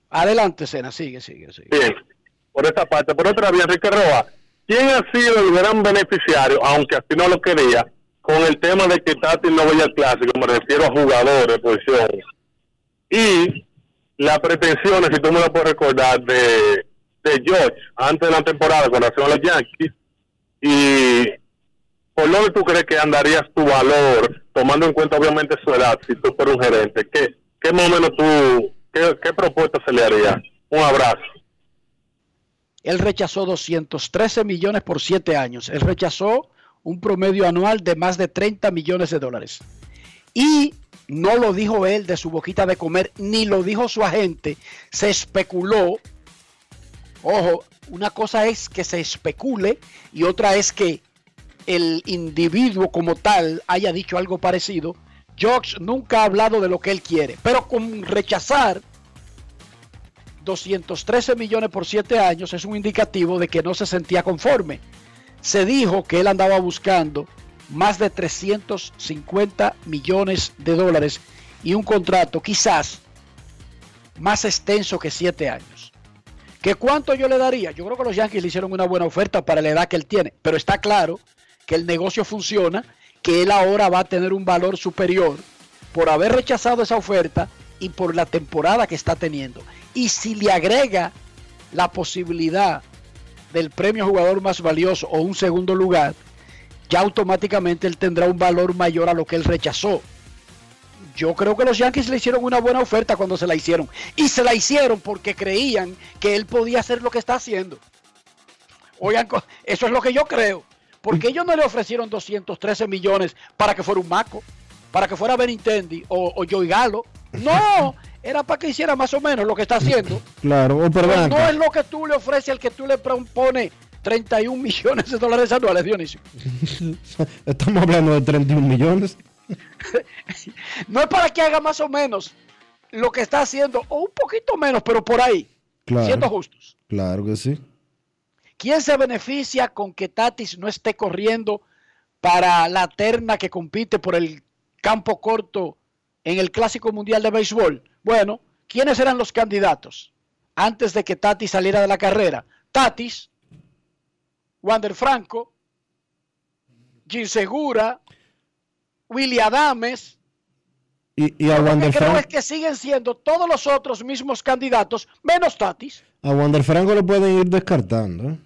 Adelante, Sena, sigue, sigue, sigue. Bien, por esa parte. Por otra vía, Enrique Roa, ¿quién ha sido el gran beneficiario, aunque así no lo quería, con el tema de que Tati no vaya al clásico? Me refiero a jugadores de posición. Y las pretensiones, si tú me lo puedes recordar, de, de George antes de la temporada con relación a los Yankees. Y por lo que tú crees que andarías tu valor, tomando en cuenta obviamente su edad, si tú fueras un gerente, ¿qué, qué más o tú, qué, qué propuesta se le haría? Un abrazo. Él rechazó 213 millones por 7 años. Él rechazó un promedio anual de más de 30 millones de dólares. Y no lo dijo él de su boquita de comer, ni lo dijo su agente. Se especuló. Ojo, una cosa es que se especule y otra es que el individuo como tal haya dicho algo parecido. George nunca ha hablado de lo que él quiere, pero con rechazar 213 millones por 7 años es un indicativo de que no se sentía conforme. Se dijo que él andaba buscando más de 350 millones de dólares y un contrato quizás más extenso que 7 años. ¿Que cuánto yo le daría? Yo creo que los Yankees le hicieron una buena oferta para la edad que él tiene, pero está claro que el negocio funciona, que él ahora va a tener un valor superior por haber rechazado esa oferta y por la temporada que está teniendo. Y si le agrega la posibilidad del premio jugador más valioso o un segundo lugar, ya automáticamente él tendrá un valor mayor a lo que él rechazó. Yo creo que los Yankees le hicieron una buena oferta cuando se la hicieron. Y se la hicieron porque creían que él podía hacer lo que está haciendo. Oigan, eso es lo que yo creo. Porque ellos no le ofrecieron 213 millones para que fuera un Maco, para que fuera Benintendi o, o Joey Galo. No, era para que hiciera más o menos lo que está haciendo. Claro, oh, pero no es lo que tú le ofreces al que tú le propones 31 millones de dólares anuales, Dionisio. Estamos hablando de 31 millones. no es para que haga más o menos lo que está haciendo, o un poquito menos, pero por ahí, claro, siendo justos. Claro que sí. ¿Quién se beneficia con que Tatis no esté corriendo para la terna que compite por el campo corto en el Clásico Mundial de Béisbol? Bueno, ¿quiénes eran los candidatos antes de que Tatis saliera de la carrera? Tatis, Wander Franco, Jim Segura, Willy Adames. Y, y a Wander que creo Franco, es que siguen siendo todos los otros mismos candidatos, menos Tatis. a Wander Franco lo pueden ir descartando. ¿eh?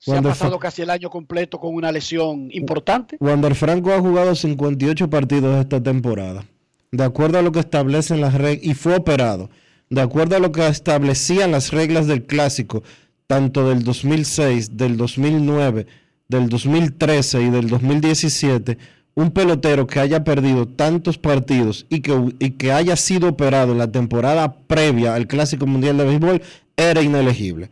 Se ha pasado casi el año completo con una lesión importante. Wander Franco ha jugado 58 partidos esta temporada. De acuerdo a lo que establecen las reglas, y fue operado. De acuerdo a lo que establecían las reglas del clásico, tanto del 2006, del 2009, del 2013 y del 2017, un pelotero que haya perdido tantos partidos y que, y que haya sido operado en la temporada previa al Clásico Mundial de Béisbol era inelegible.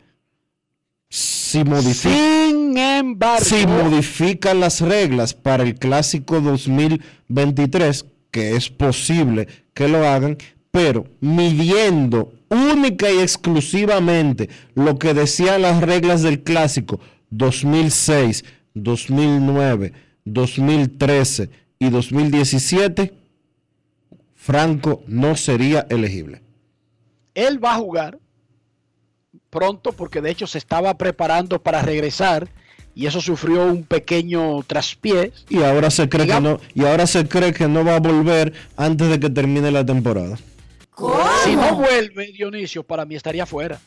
Si modifica, Sin embargo, si modifican las reglas para el clásico 2023, que es posible que lo hagan, pero midiendo única y exclusivamente lo que decían las reglas del clásico 2006, 2009, 2013 y 2017, Franco no sería elegible. él va a jugar pronto porque de hecho se estaba preparando para regresar y eso sufrió un pequeño traspié. Y ahora se cree que no, y ahora se cree que no va a volver antes de que termine la temporada. Si no vuelve Dionisio, para mí estaría fuera.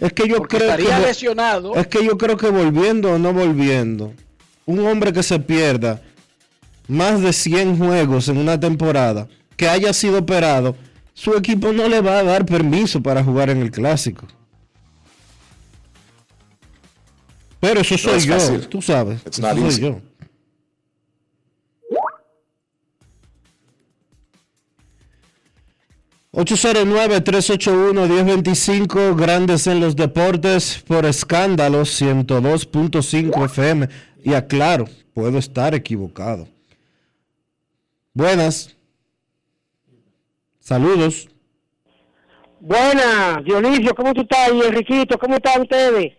Es que yo Porque creo estaría que lesionado. Es que yo creo que volviendo o no volviendo, un hombre que se pierda más de 100 juegos en una temporada, que haya sido operado, su equipo no le va a dar permiso para jugar en el clásico. Pero eso soy es yo, fácil. tú sabes. It's Eso soy easy. yo. $809-381-1025, Grandes en los Deportes, por escándalo 102.5 FM. Y aclaro, puedo estar equivocado. Buenas. Saludos. Buena, Dionisio, ¿cómo tú estás? Y Enriquito, ¿cómo están ustedes?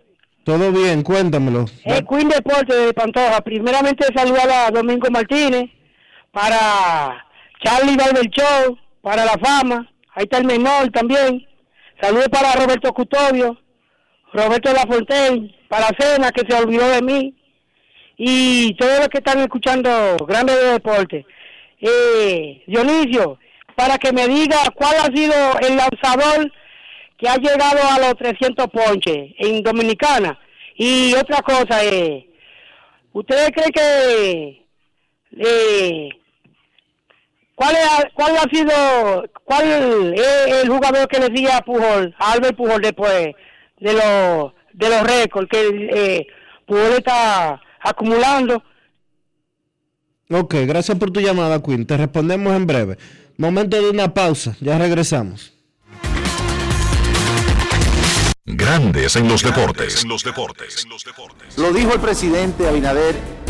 Todo bien, cuéntamelo. El Queen Deporte de Pantoja. Primeramente saludar a Domingo Martínez, para Charlie Barber Show, para la fama. Ahí está el menor también. Saludos para Roberto Custodio, Roberto Lafontaine, para Cena, que se olvidó de mí. Y todos los que están escuchando Grandes de Deporte. Eh, Dionisio, para que me diga cuál ha sido el lanzador que ha llegado a los 300 ponches en Dominicana. Y otra cosa, eh, ¿ustedes creen que eh, cuál, es- cuál ha sido, cuál es el jugador que le sigue a Pujol, a Albert Pujol después de los de los récords que eh, Pujol está acumulando? Ok, gracias por tu llamada, Quinn. Te respondemos en breve. Momento de una pausa, ya regresamos. Grandes en los deportes. Lo dijo el presidente Abinader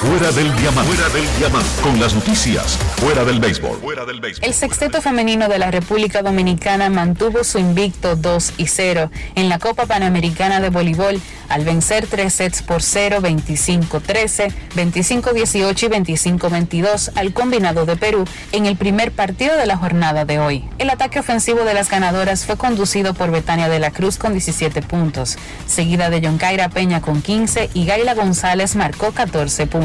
Fuera del diamante. Fuera del diamante. Con las noticias. Fuera del béisbol. Fuera del béisbol. El sexteto femenino de la República Dominicana mantuvo su invicto 2 y 0 en la Copa Panamericana de Voleibol al vencer tres sets por 0, 25-13, 25-18 y 25-22 al combinado de Perú en el primer partido de la jornada de hoy. El ataque ofensivo de las ganadoras fue conducido por Betania de la Cruz con 17 puntos, seguida de Yonkaira Peña con 15 y Gaila González marcó 14 puntos.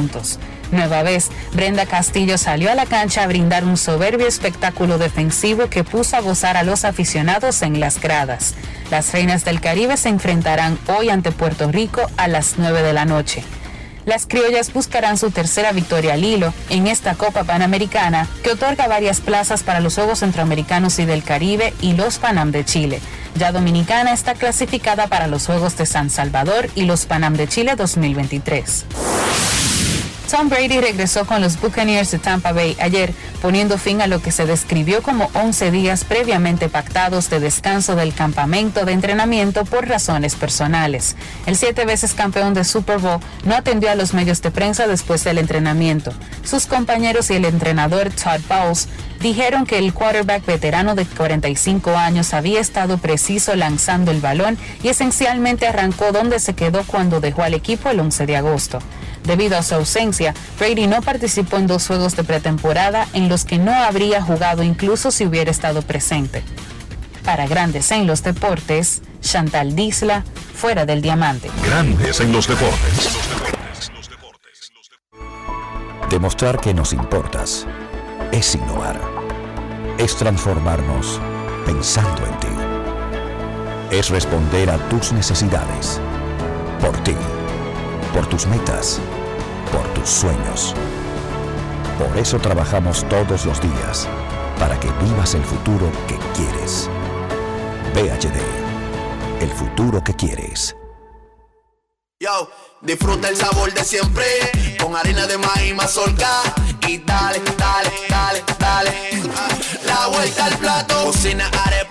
Nueva vez, Brenda Castillo salió a la cancha a brindar un soberbio espectáculo defensivo que puso a gozar a los aficionados en las gradas. Las Reinas del Caribe se enfrentarán hoy ante Puerto Rico a las 9 de la noche. Las criollas buscarán su tercera victoria al hilo en esta Copa Panamericana que otorga varias plazas para los Juegos Centroamericanos y del Caribe y los Panam de Chile. Ya Dominicana está clasificada para los Juegos de San Salvador y los Panam de Chile 2023. Tom Brady regresó con los Buccaneers de Tampa Bay ayer, poniendo fin a lo que se describió como 11 días previamente pactados de descanso del campamento de entrenamiento por razones personales. El siete veces campeón de Super Bowl no atendió a los medios de prensa después del entrenamiento. Sus compañeros y el entrenador Todd Bowles dijeron que el quarterback veterano de 45 años había estado preciso lanzando el balón y esencialmente arrancó donde se quedó cuando dejó al equipo el 11 de agosto. Debido a su ausencia, Brady no participó en dos juegos de pretemporada en los que no habría jugado incluso si hubiera estado presente. Para Grandes en los Deportes, Chantal Disla, fuera del diamante. Grandes en los deportes. Demostrar que nos importas es innovar. Es transformarnos pensando en ti. Es responder a tus necesidades. Por ti. Por tus metas. Por tus sueños. Por eso trabajamos todos los días. Para que vivas el futuro que quieres. PHD. El futuro que quieres. Yo, disfruta el sabor de siempre con harina de maíz mazorca y dale, dale, dale, dale. La vuelta al plato, cocina arepa,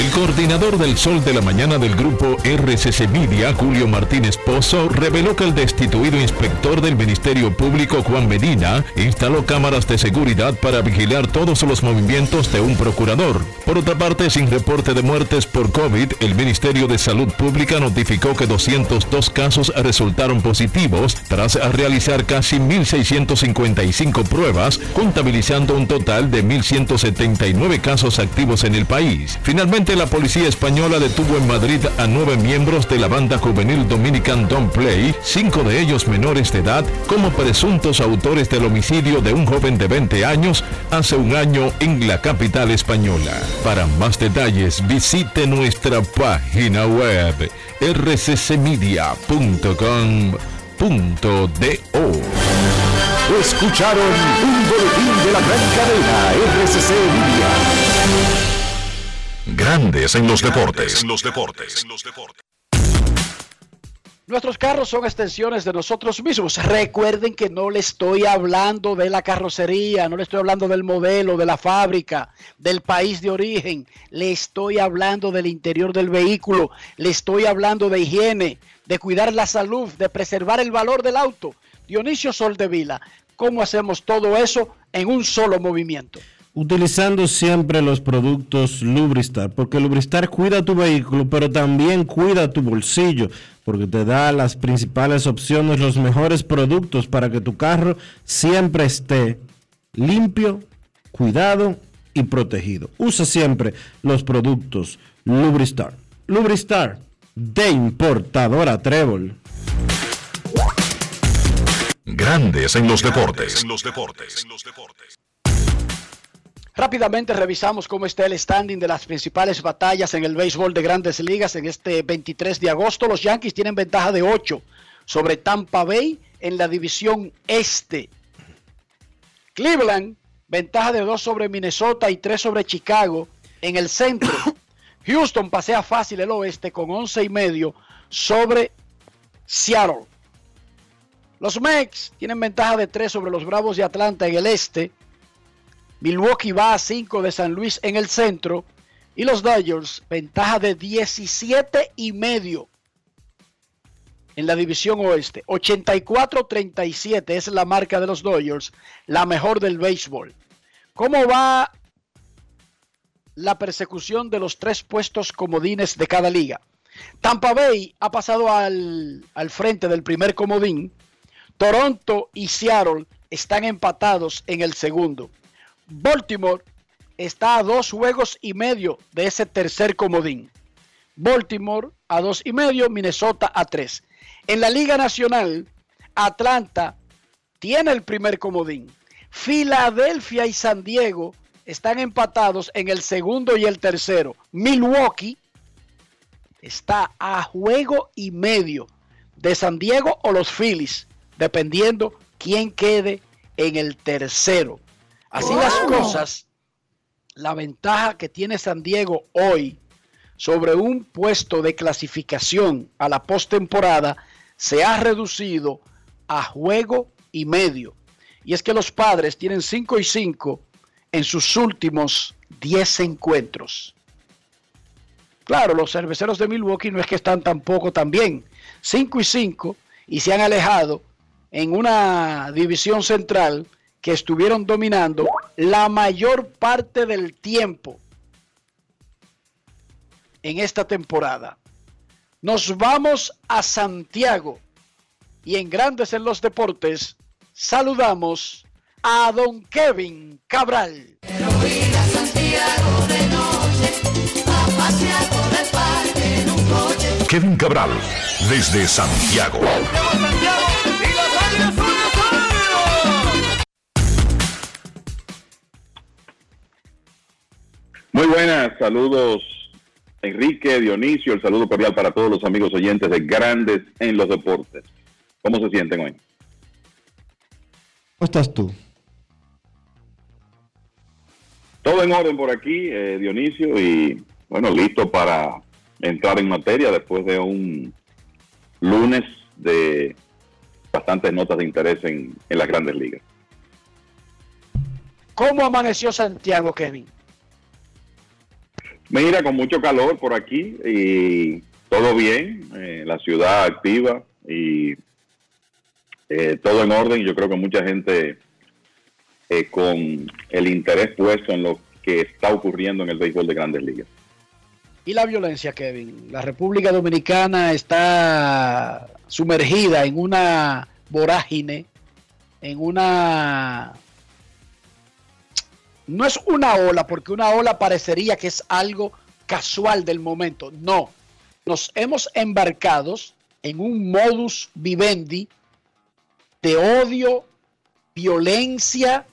El coordinador del Sol de la Mañana del grupo RCC Media, Julio Martínez Pozo, reveló que el destituido inspector del Ministerio Público, Juan Medina, instaló cámaras de seguridad para vigilar todos los movimientos de un procurador. Por otra parte, sin reporte de muertes por COVID, el Ministerio de Salud Pública notificó que 202 casos resultaron positivos tras realizar casi 1.655 pruebas, contabilizando un total de 1.179 casos activos en el país. Finalmente, la policía española detuvo en Madrid a nueve miembros de la banda juvenil Dominican Don't Play, cinco de ellos menores de edad, como presuntos autores del homicidio de un joven de 20 años hace un año en la capital española. Para más detalles, visite nuestra página web rccmedia.com.do. Escucharon un boletín de la gran cadena RCC Media. Grandes en los deportes. los deportes. Nuestros carros son extensiones de nosotros mismos. Recuerden que no le estoy hablando de la carrocería, no le estoy hablando del modelo, de la fábrica, del país de origen. Le estoy hablando del interior del vehículo. Le estoy hablando de higiene, de cuidar la salud, de preservar el valor del auto. Dionisio Soldevila, ¿cómo hacemos todo eso en un solo movimiento? Utilizando siempre los productos Lubristar, porque Lubristar cuida tu vehículo, pero también cuida tu bolsillo, porque te da las principales opciones, los mejores productos para que tu carro siempre esté limpio, cuidado y protegido. Usa siempre los productos Lubristar. Lubristar de importadora Trébol. Grandes en los deportes. Rápidamente revisamos cómo está el standing de las principales batallas en el béisbol de grandes ligas en este 23 de agosto. Los Yankees tienen ventaja de 8 sobre Tampa Bay en la división este. Cleveland, ventaja de 2 sobre Minnesota y 3 sobre Chicago en el centro. Houston pasea fácil el oeste con 11 y medio sobre Seattle. Los Mets tienen ventaja de 3 sobre los Bravos de Atlanta en el este. Milwaukee va a 5 de San Luis en el centro. Y los Dodgers, ventaja de 17 y medio en la división oeste. 84-37 es la marca de los Dodgers, la mejor del béisbol. ¿Cómo va la persecución de los tres puestos comodines de cada liga? Tampa Bay ha pasado al, al frente del primer comodín. Toronto y Seattle están empatados en el segundo. Baltimore está a dos juegos y medio de ese tercer comodín. Baltimore a dos y medio, Minnesota a tres. En la Liga Nacional, Atlanta tiene el primer comodín. Filadelfia y San Diego están empatados en el segundo y el tercero. Milwaukee está a juego y medio de San Diego o los Phillies, dependiendo quién quede en el tercero. Así las cosas, la ventaja que tiene San Diego hoy sobre un puesto de clasificación a la postemporada se ha reducido a juego y medio. Y es que los padres tienen 5 y 5 en sus últimos 10 encuentros. Claro, los cerveceros de Milwaukee no es que están tampoco tan bien. 5 y 5 y se han alejado en una división central que estuvieron dominando la mayor parte del tiempo en esta temporada. Nos vamos a Santiago y en Grandes en los Deportes saludamos a don Kevin Cabral. Kevin Cabral, desde Santiago. Muy buenas, saludos Enrique, Dionisio, el saludo cordial para todos los amigos oyentes de Grandes en los Deportes. ¿Cómo se sienten hoy? ¿Cómo estás tú? Todo en orden por aquí, eh, Dionisio, y bueno, listo para entrar en materia después de un lunes de bastantes notas de interés en, en las grandes ligas. ¿Cómo amaneció Santiago, Kevin? Mira, con mucho calor por aquí y todo bien, eh, la ciudad activa y eh, todo en orden. Yo creo que mucha gente eh, con el interés puesto en lo que está ocurriendo en el béisbol de grandes ligas. ¿Y la violencia, Kevin? La República Dominicana está sumergida en una vorágine, en una... No es una ola, porque una ola parecería que es algo casual del momento. No, nos hemos embarcado en un modus vivendi de odio, violencia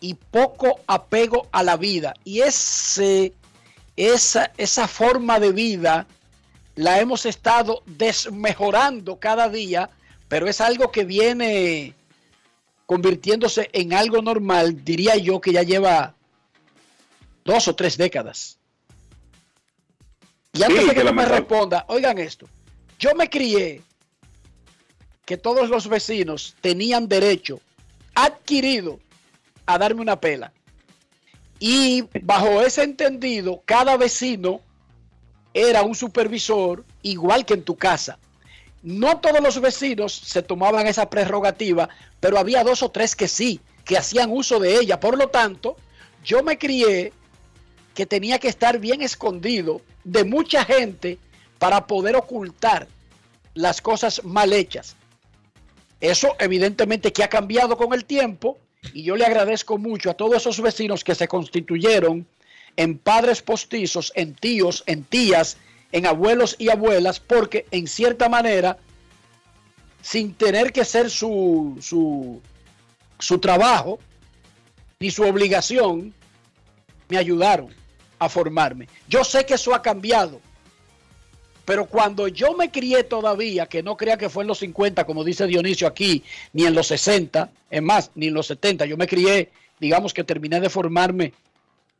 y poco apego a la vida. Y ese, esa, esa forma de vida la hemos estado desmejorando cada día, pero es algo que viene convirtiéndose en algo normal, diría yo que ya lleva dos o tres décadas. Y antes Sí, de que que tú me responda, oigan esto, yo me crié que todos los vecinos tenían derecho adquirido a darme una pela. Y bajo ese entendido, cada vecino era un supervisor igual que en tu casa. No todos los vecinos se tomaban esa prerrogativa, pero había dos o tres que sí, que hacían uso de ella. Por lo tanto, yo me crié que tenía que estar bien escondido de mucha gente para poder ocultar las cosas mal hechas. Eso evidentemente que ha cambiado con el tiempo y yo le agradezco mucho a todos esos vecinos que se constituyeron en padres postizos, en tíos, en tías, en abuelos y abuelas, porque en cierta manera, sin tener que ser su, su, su trabajo ni su obligación, me ayudaron a formarme. Yo sé que eso ha cambiado, pero cuando yo me crié todavía, que no crea que fue en los 50, como dice Dionisio aquí, ni en los 60, es más, ni en los 70, yo me crié, digamos que terminé de formarme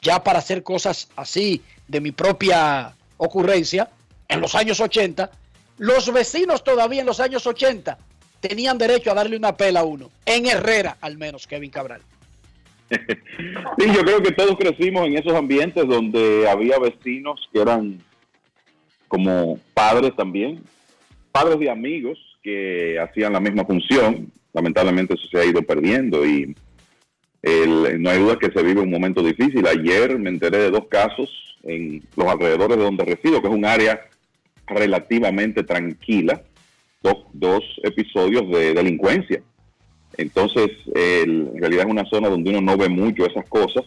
ya para hacer cosas así de mi propia ocurrencia, en los años 80, los vecinos todavía en los años 80 tenían derecho a darle una pela a uno, en Herrera al menos, Kevin Cabral. Sí, yo creo que todos crecimos en esos ambientes donde había vecinos que eran como padres también, padres y amigos que hacían la misma función. Lamentablemente eso se ha ido perdiendo y no hay duda que se vive un momento difícil. Ayer me enteré de dos casos en los alrededores de donde resido, que es un área relativamente tranquila, dos, dos episodios de delincuencia. Entonces, el- en realidad es una zona donde uno no ve mucho esas cosas.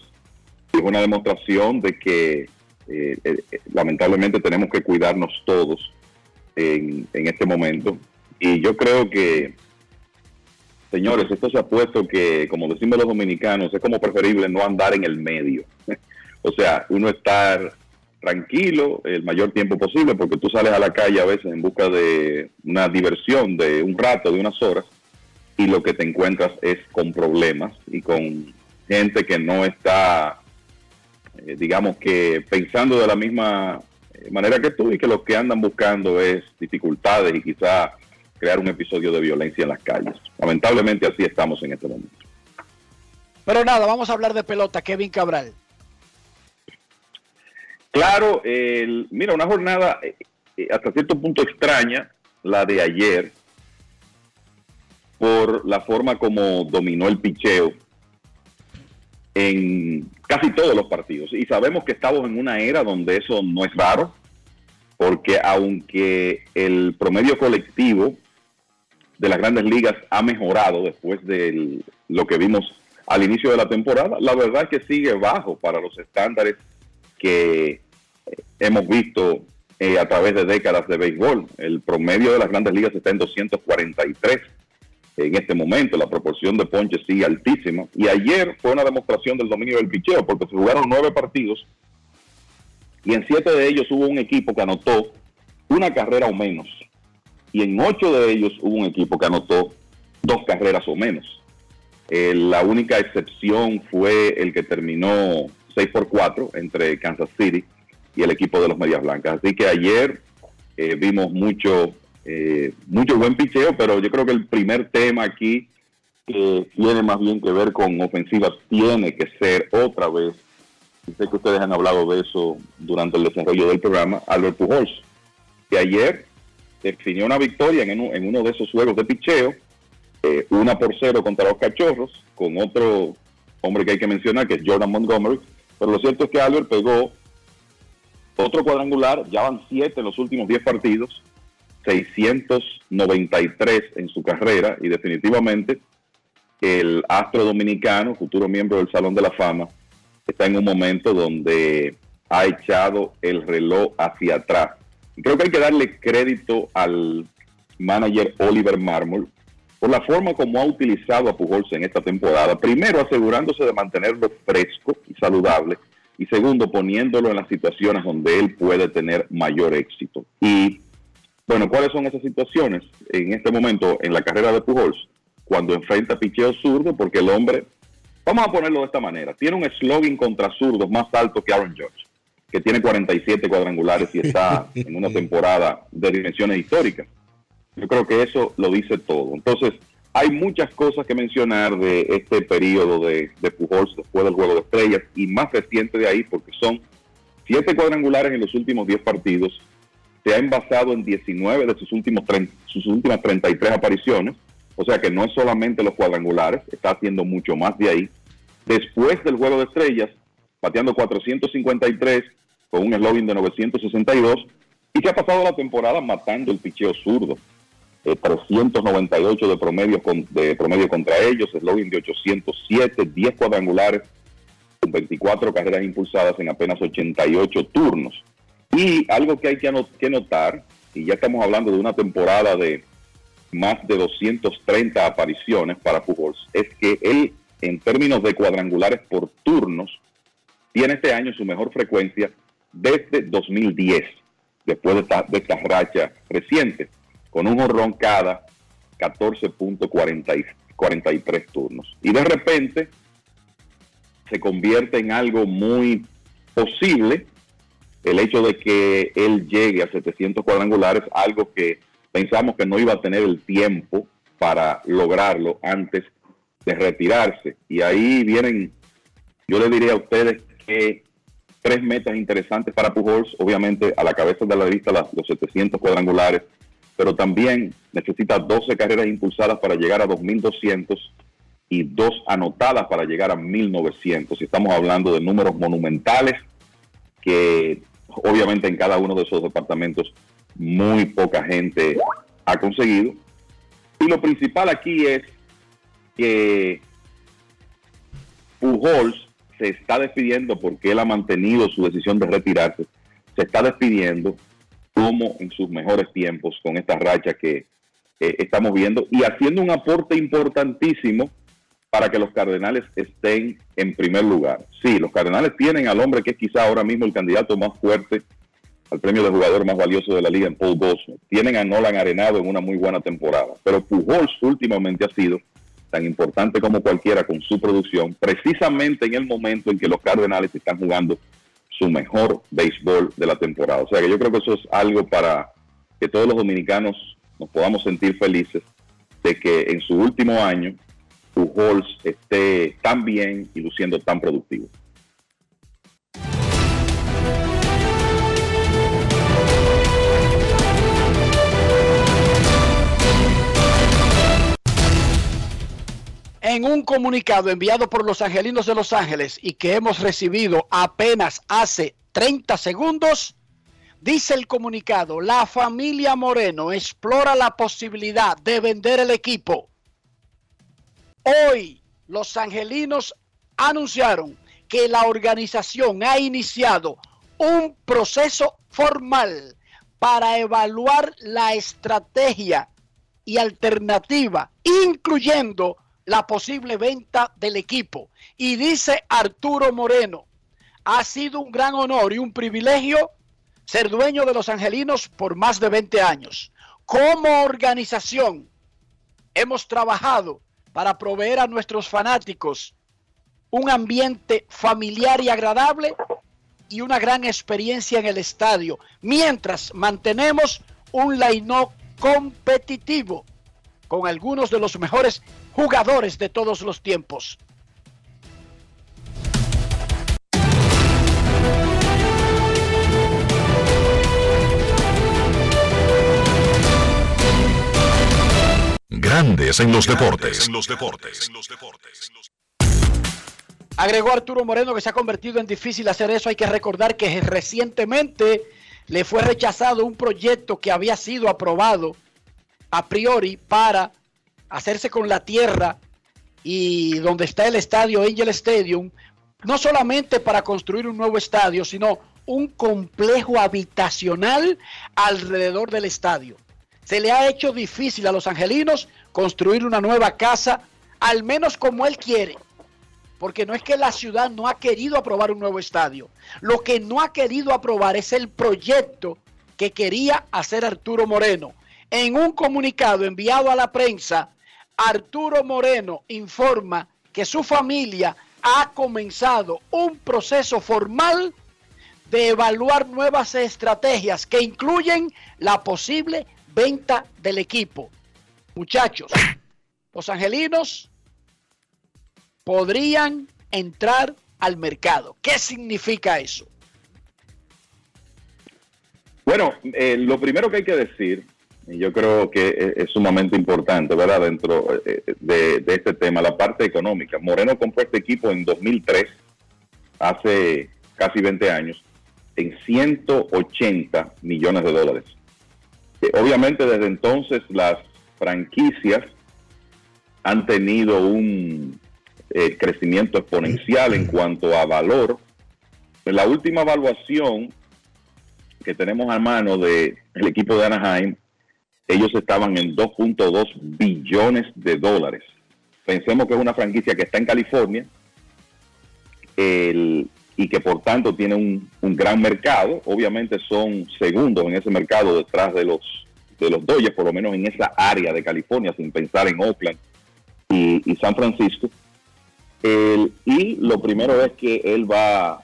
Es una demostración de que eh, eh, lamentablemente tenemos que cuidarnos todos en, en este momento. Y yo creo que, señores, esto se ha puesto que, como decimos los dominicanos, es como preferible no andar en el medio. o sea, uno estar tranquilo el mayor tiempo posible, porque tú sales a la calle a veces en busca de una diversión de un rato, de unas horas, y lo que te encuentras es con problemas y con gente que no está, eh, digamos que pensando de la misma eh, manera que tú y que lo que andan buscando es dificultades y quizá crear un episodio de violencia en las calles. Lamentablemente así estamos en este momento. Pero nada, vamos a hablar de pelota, Kevin Cabral. Claro, el- mira, una jornada eh, eh, hasta cierto punto extraña, la de ayer, por la forma como dominó el picheo en casi todos los partidos. Y sabemos que estamos en una era donde eso no es raro, porque aunque el promedio colectivo de las grandes ligas ha mejorado después de lo que vimos al inicio de la temporada, la verdad es que sigue bajo para los estándares que hemos visto eh, a través de décadas de béisbol. El promedio de las grandes ligas está en 243 en este momento. La proporción de ponches sigue altísima. Y ayer fue una demostración del dominio del picheo, porque se jugaron nueve partidos y en siete de ellos hubo un equipo que anotó una carrera o menos. Y en ocho de ellos hubo un equipo que anotó dos carreras o menos. Eh, la única excepción fue el que terminó 6 por 4 entre Kansas City y el equipo de los Medias Blancas. Así que ayer eh, vimos mucho, eh, mucho buen picheo, pero yo creo que el primer tema aquí que tiene más bien que ver con ofensivas tiene que ser otra vez, sé que ustedes han hablado de eso durante el desarrollo del programa, Albert Pujols, que ayer definió una victoria en en uno de esos juegos de picheo, eh, una por cero contra los cachorros, con otro hombre que hay que mencionar, que es Jordan Montgomery, pero lo cierto es que Albert pegó otro cuadrangular, ya van siete en los últimos diez partidos, 693 en su carrera y definitivamente el astro dominicano, futuro miembro del Salón de la Fama, está en un momento donde ha echado el reloj hacia atrás. Creo que hay que darle crédito al manager Oliver Marmol por la forma como ha utilizado a Pujols en esta temporada. Primero, asegurándose de mantenerlo fresco y saludable. Y segundo, poniéndolo en las situaciones donde él puede tener mayor éxito. Y bueno, ¿cuáles son esas situaciones en este momento en la carrera de Pujols? Cuando enfrenta picheo zurdo, porque el hombre, vamos a ponerlo de esta manera, tiene un slogan contra zurdos más alto que Aaron George, que tiene 47 cuadrangulares y está en una temporada de dimensiones históricas. Yo creo que eso lo dice todo. Entonces, hay muchas cosas que mencionar de este periodo de, de Pujols después del Juego de Estrellas y más reciente de ahí, porque son siete cuadrangulares en los últimos 10 partidos. Se ha envasado en 19 de sus, últimos 30 sus últimas 33 apariciones. O sea que no es solamente los cuadrangulares, está haciendo mucho más de ahí. Después del Juego de Estrellas, bateando 453 con un eslogan de 962 y que ha pasado la temporada matando el picheo zurdo. Eh, 398 de promedio, con, de promedio contra ellos, eslogan de 807, 10 cuadrangulares, con 24 carreras impulsadas en apenas 88 turnos. Y algo que hay que, notar, y ya estamos hablando de una temporada de más de 230 apariciones para Pujols, es que él, en términos de cuadrangulares por turnos, tiene este año su mejor frecuencia desde 2010, después de esta, de esta reciente, con un horrón cada 14.43 turnos. Y de repente se convierte en algo muy posible el hecho de que él llegue a 700 cuadrangulares, algo que pensamos que no iba a tener el tiempo para lograrlo antes de retirarse. Y ahí vienen, yo le diría a ustedes que tres metas interesantes para Pujols, obviamente a la cabeza de la lista los 700 cuadrangulares, pero también necesita 12 carreras impulsadas para llegar a 2.200 y dos anotadas para llegar a 1.900. Y estamos hablando de números monumentales que obviamente en cada uno de esos departamentos muy poca gente ha conseguido. Y lo principal aquí es que Pujols se está despidiendo porque él ha mantenido su decisión de retirarse. Se está despidiendo como en sus mejores tiempos con esta racha que eh, estamos viendo y haciendo un aporte importantísimo para que los Cardenales estén en primer lugar. Sí, los Cardenales tienen al hombre que es quizá ahora mismo el candidato más fuerte al premio de jugador más valioso de la liga en Paul Goldschmidt. Tienen a Nolan Arenado en una muy buena temporada, pero Pujols últimamente ha sido tan importante como cualquiera con su producción, precisamente en el momento en que los Cardenales están jugando su mejor béisbol de la temporada. O sea que yo creo que eso es algo para que todos los dominicanos nos podamos sentir felices de que en su último año Pujols esté tan bien y luciendo tan productivo. En un comunicado enviado por los angelinos de Los Ángeles y que hemos recibido apenas hace 30 segundos, dice el comunicado, la familia Moreno explora la posibilidad de vender el equipo. Hoy los angelinos anunciaron que la organización ha iniciado un proceso formal para evaluar la estrategia y alternativa, incluyendo la posible venta del equipo. Y dice Arturo Moreno, ha sido un gran honor y un privilegio ser dueño de los Angelinos por más de 20 años. Como organización, hemos trabajado para proveer a nuestros fanáticos un ambiente familiar y agradable y una gran experiencia en el estadio, mientras mantenemos un line competitivo con algunos de los mejores jugadores de todos los tiempos. Grandes en los deportes. Agregó Arturo Moreno que se ha convertido en difícil hacer eso. Hay que recordar que recientemente le fue rechazado un proyecto que había sido aprobado a priori para hacerse con la tierra y donde está el estadio Angel Stadium, no solamente para construir un nuevo estadio, sino un complejo habitacional alrededor del estadio. Se le ha hecho difícil a los angelinos construir una nueva casa, al menos como él quiere. Porque no es que la ciudad no ha querido aprobar un nuevo estadio. Lo que no ha querido aprobar es el proyecto que quería hacer Arturo Moreno. En un comunicado enviado a la prensa, Arturo Moreno informa que su familia ha comenzado un proceso formal de evaluar nuevas estrategias que incluyen la posible venta del equipo. Muchachos, los angelinos podrían entrar al mercado. ¿Qué significa eso? Bueno, eh, lo primero que hay que decir, yo creo que es, es sumamente importante, ¿verdad? Dentro eh, de, de, este tema, la parte económica. Moreno compró este equipo en 2003, hace casi 20 años, en 180 millones de dólares. Eh, obviamente desde entonces las franquicias han tenido un eh, crecimiento exponencial en cuanto a valor. La última evaluación que tenemos a mano del el equipo de Anaheim, ellos estaban en 2.2 billones de dólares. Pensemos que es una franquicia que está en California y que por tanto tiene un, gran mercado. Obviamente son segundos en ese mercado detrás de los de los Dodgers, por lo menos en esa área de California, sin pensar en Oakland y, San Francisco. Y lo primero es que él va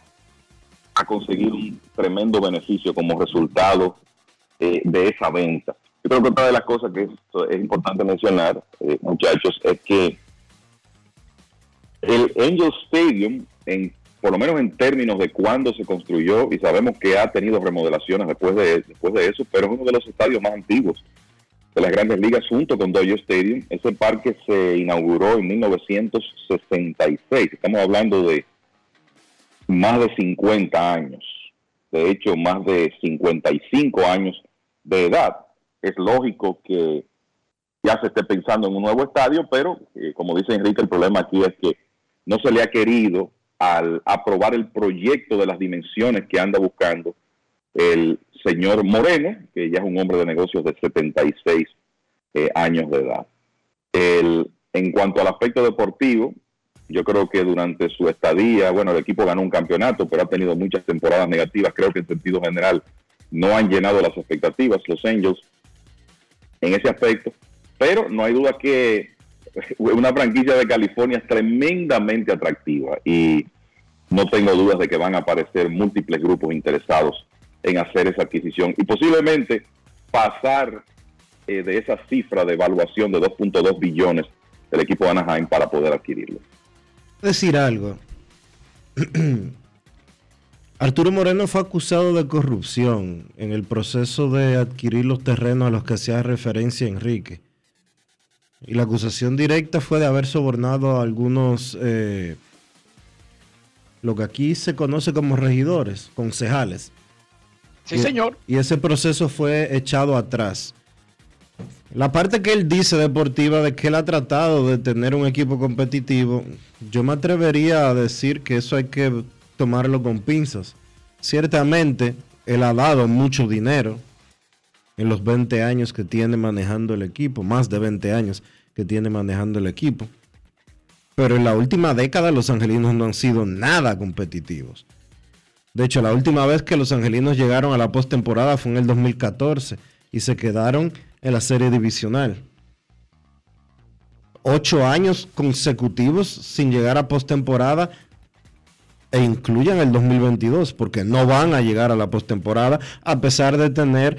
a conseguir un tremendo beneficio como resultado eh, de esa venta. Yo creo que otra de las cosas que es, importante mencionar, eh, muchachos, es que el Angel Stadium, en, por lo menos en términos de cuándo se construyó, y sabemos que ha tenido remodelaciones después de, después de eso, pero es uno de los estadios más antiguos de las grandes ligas junto con Dodger Stadium. Ese parque se inauguró en 1966. Estamos hablando de más de 50 años. De hecho, más de 55 años de edad. Es lógico que ya se esté pensando en un nuevo estadio, pero eh, como dice Enrique, el problema aquí es que no se le ha querido al aprobar el proyecto de las dimensiones que anda buscando el señor Moreno, que ya es un hombre de negocios de 76 eh, años de edad. El, en cuanto al aspecto deportivo, yo creo que durante su estadía, bueno, el equipo ganó un campeonato, pero ha tenido muchas temporadas negativas. Creo que en sentido general no han llenado las expectativas los Angels en ese aspecto. Pero no hay duda que una franquicia de California es tremendamente atractiva y no tengo dudas de que van a aparecer múltiples grupos interesados en hacer esa adquisición y posiblemente pasar eh, de esa cifra de evaluación de 2.2 billones del equipo Anaheim para poder adquirirlo. Decir algo. Arturo Moreno fue acusado de corrupción en el proceso de adquirir los terrenos a los que hacía referencia Enrique. Y la acusación directa fue de haber sobornado a algunos, eh, lo que aquí se conoce como regidores, concejales. Sí, señor. Y ese proceso fue echado atrás. La parte que él dice deportiva de que él ha tratado de tener un equipo competitivo, yo me atrevería a decir que eso hay que tomarlo con pinzas. Ciertamente, él ha dado mucho dinero en los 20 años que tiene manejando el equipo, más de 20 años que tiene manejando el equipo. Pero en la última década los angelinos no han sido nada competitivos. De hecho, la última vez que los angelinos llegaron a la postemporada fue en el 2014 y se quedaron en la serie divisional. Ocho años consecutivos sin llegar a postemporada e incluyan el 2022 porque no van a llegar a la postemporada a pesar de tener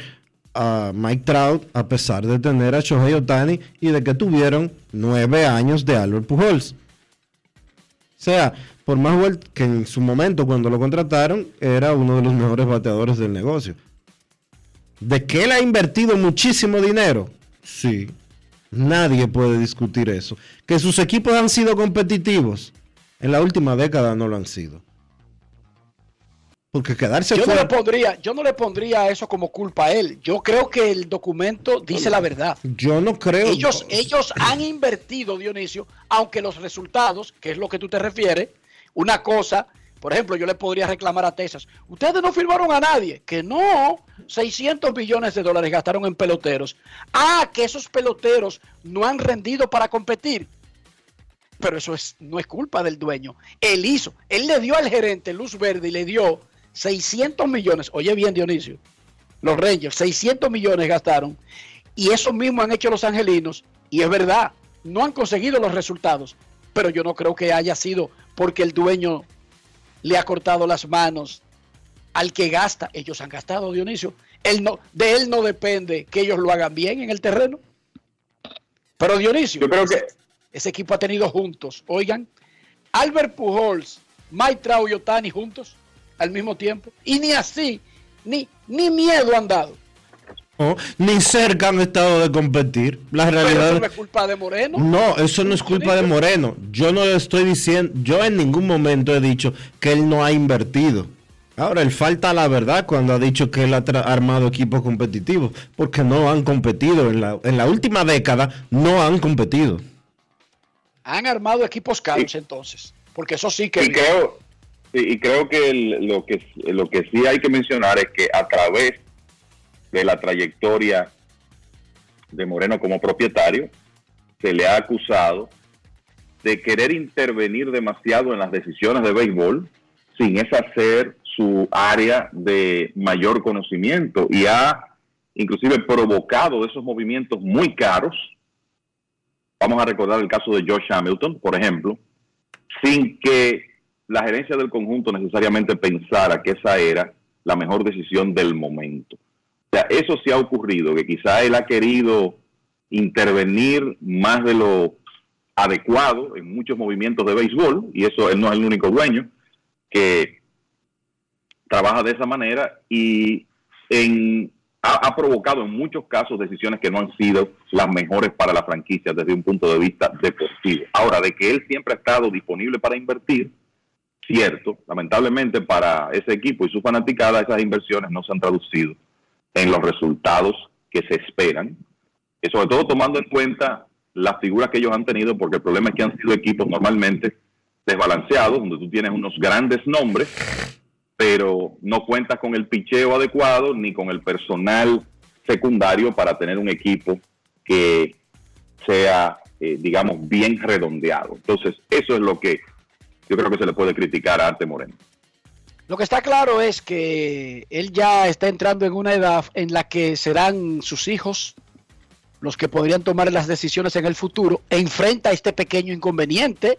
a Mike Trout, a pesar de tener a Shohei Otani y de que tuvieron nueve años de Albert Pujols. O sea, por más que en su momento cuando lo contrataron era uno de los mejores bateadores del negocio. ¿De que él ha invertido muchísimo dinero? Sí. Nadie puede discutir eso. Que sus equipos han sido competitivos. En la última década no lo han sido. Porque quedarse Yo no, le pondría, yo no le pondría eso como culpa a él. Yo creo que el documento dice la verdad. Yo no creo... Ellos, ellos han invertido, Dionisio, aunque los resultados, que es lo que tú te refieres, una cosa, por ejemplo, yo le podría reclamar a Texas, ustedes no firmaron a nadie, que no, 600 millones de dólares gastaron en peloteros. Ah, que esos peloteros no han rendido para competir. Pero eso es, no es culpa del dueño. Él hizo, él le dio al gerente luz verde y le dio 600 millones. Oye bien, Dionisio, los Rangers, 600 millones gastaron. Y eso mismo han hecho los angelinos. Y es verdad, no han conseguido los resultados. Pero yo no creo que haya sido porque el dueño le ha cortado las manos al que gasta. Ellos han gastado, Dionisio. Él no, de él no depende que ellos lo hagan bien en el terreno. Pero Dionisio, ese equipo ha tenido juntos, oigan, Albert Pujols, Mike Trout y Otani juntos al mismo tiempo. Y ni así, ni, ni miedo han dado. No, ni cerca han estado de competir. La Pero realidad eso no es culpa de Moreno. No, eso no es culpa de Moreno. Yo no le estoy diciendo, yo en ningún momento he dicho que él no ha invertido. Ahora, él falta la verdad cuando ha dicho que él ha armado equipos competitivos, porque no han competido. En la, en la última década no han competido. Han armado equipos caros entonces. Porque eso sí que... y creo y creo que el- lo que lo que sí hay que mencionar es que a través de la trayectoria de Moreno como propietario se le ha acusado de querer intervenir demasiado en las decisiones de béisbol sin esa ser su área de mayor conocimiento y ha inclusive provocado esos movimientos muy caros. Vamos a recordar el caso de Josh Hamilton, por ejemplo, sin que la gerencia del conjunto necesariamente pensara que esa era la mejor decisión del momento. O sea, eso sí ha ocurrido, que quizá él ha querido intervenir más de lo adecuado en muchos movimientos de béisbol, y eso él no es el único dueño que trabaja de esa manera y en, ha, provocado en muchos casos decisiones que no han sido las mejores para la franquicia desde un punto de vista deportivo. Ahora, de que él siempre ha estado disponible para invertir, cierto, lamentablemente para ese equipo y su fanaticada esas inversiones no se han traducido en los resultados que se esperan, y sobre todo tomando en cuenta las figuras que ellos han tenido, porque el problema es que han sido equipos normalmente desbalanceados, donde tú tienes unos grandes nombres, pero no cuentas con el picheo adecuado ni con el personal secundario para tener un equipo que sea, eh, digamos, bien redondeado. Entonces, eso es lo que yo creo que se le puede criticar a Arte Moreno. Lo que está claro es que él ya está entrando en una edad en la que serán sus hijos los que podrían tomar las decisiones en el futuro e enfrenta este pequeño inconveniente,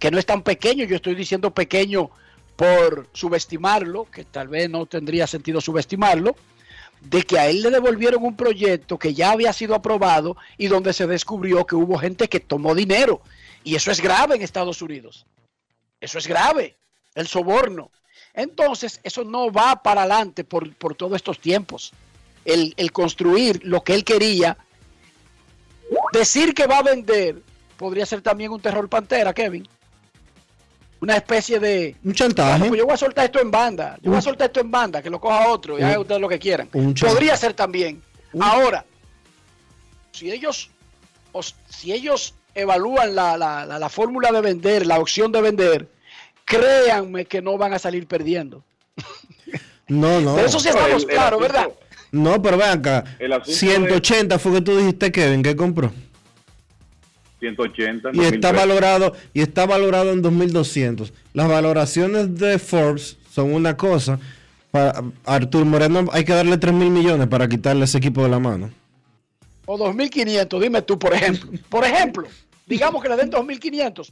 que no es tan pequeño, yo estoy diciendo pequeño por subestimarlo, que tal vez no tendría sentido subestimarlo, de que a él le devolvieron un proyecto que ya había sido aprobado y donde se descubrió que hubo gente que tomó dinero. Y eso es grave en Estados Unidos. Eso es grave, el soborno. Entonces, eso no va para adelante por, por todos estos tiempos. El, el construir lo que él quería, decir que va a vender, podría ser también un terror pantera, Kevin. Una especie de... Un chantaje. Bueno, pues yo voy a soltar esto en banda. Yo voy a soltar esto en banda, que lo coja otro y Un- haga ustedes lo que quieran. Podría ser también. Ahora, si ellos, os- si ellos evalúan la, la- la- la fórmula de vender, la opción de vender, créanme que no van a salir perdiendo. No, no. De eso sí estamos El- el claros, asunto- ¿verdad? No, pero ve acá. El asunto 180 fue que tú dijiste, Kevin, que compró. 180. en Y está 2003. valorado y está valorado en 2200. Las valoraciones de Forbes son una cosa. Para Artur Moreno hay que darle 3 mil millones para quitarle ese equipo de la mano. O 2.500, dime tú, por ejemplo. Por ejemplo, digamos que le den 2.500.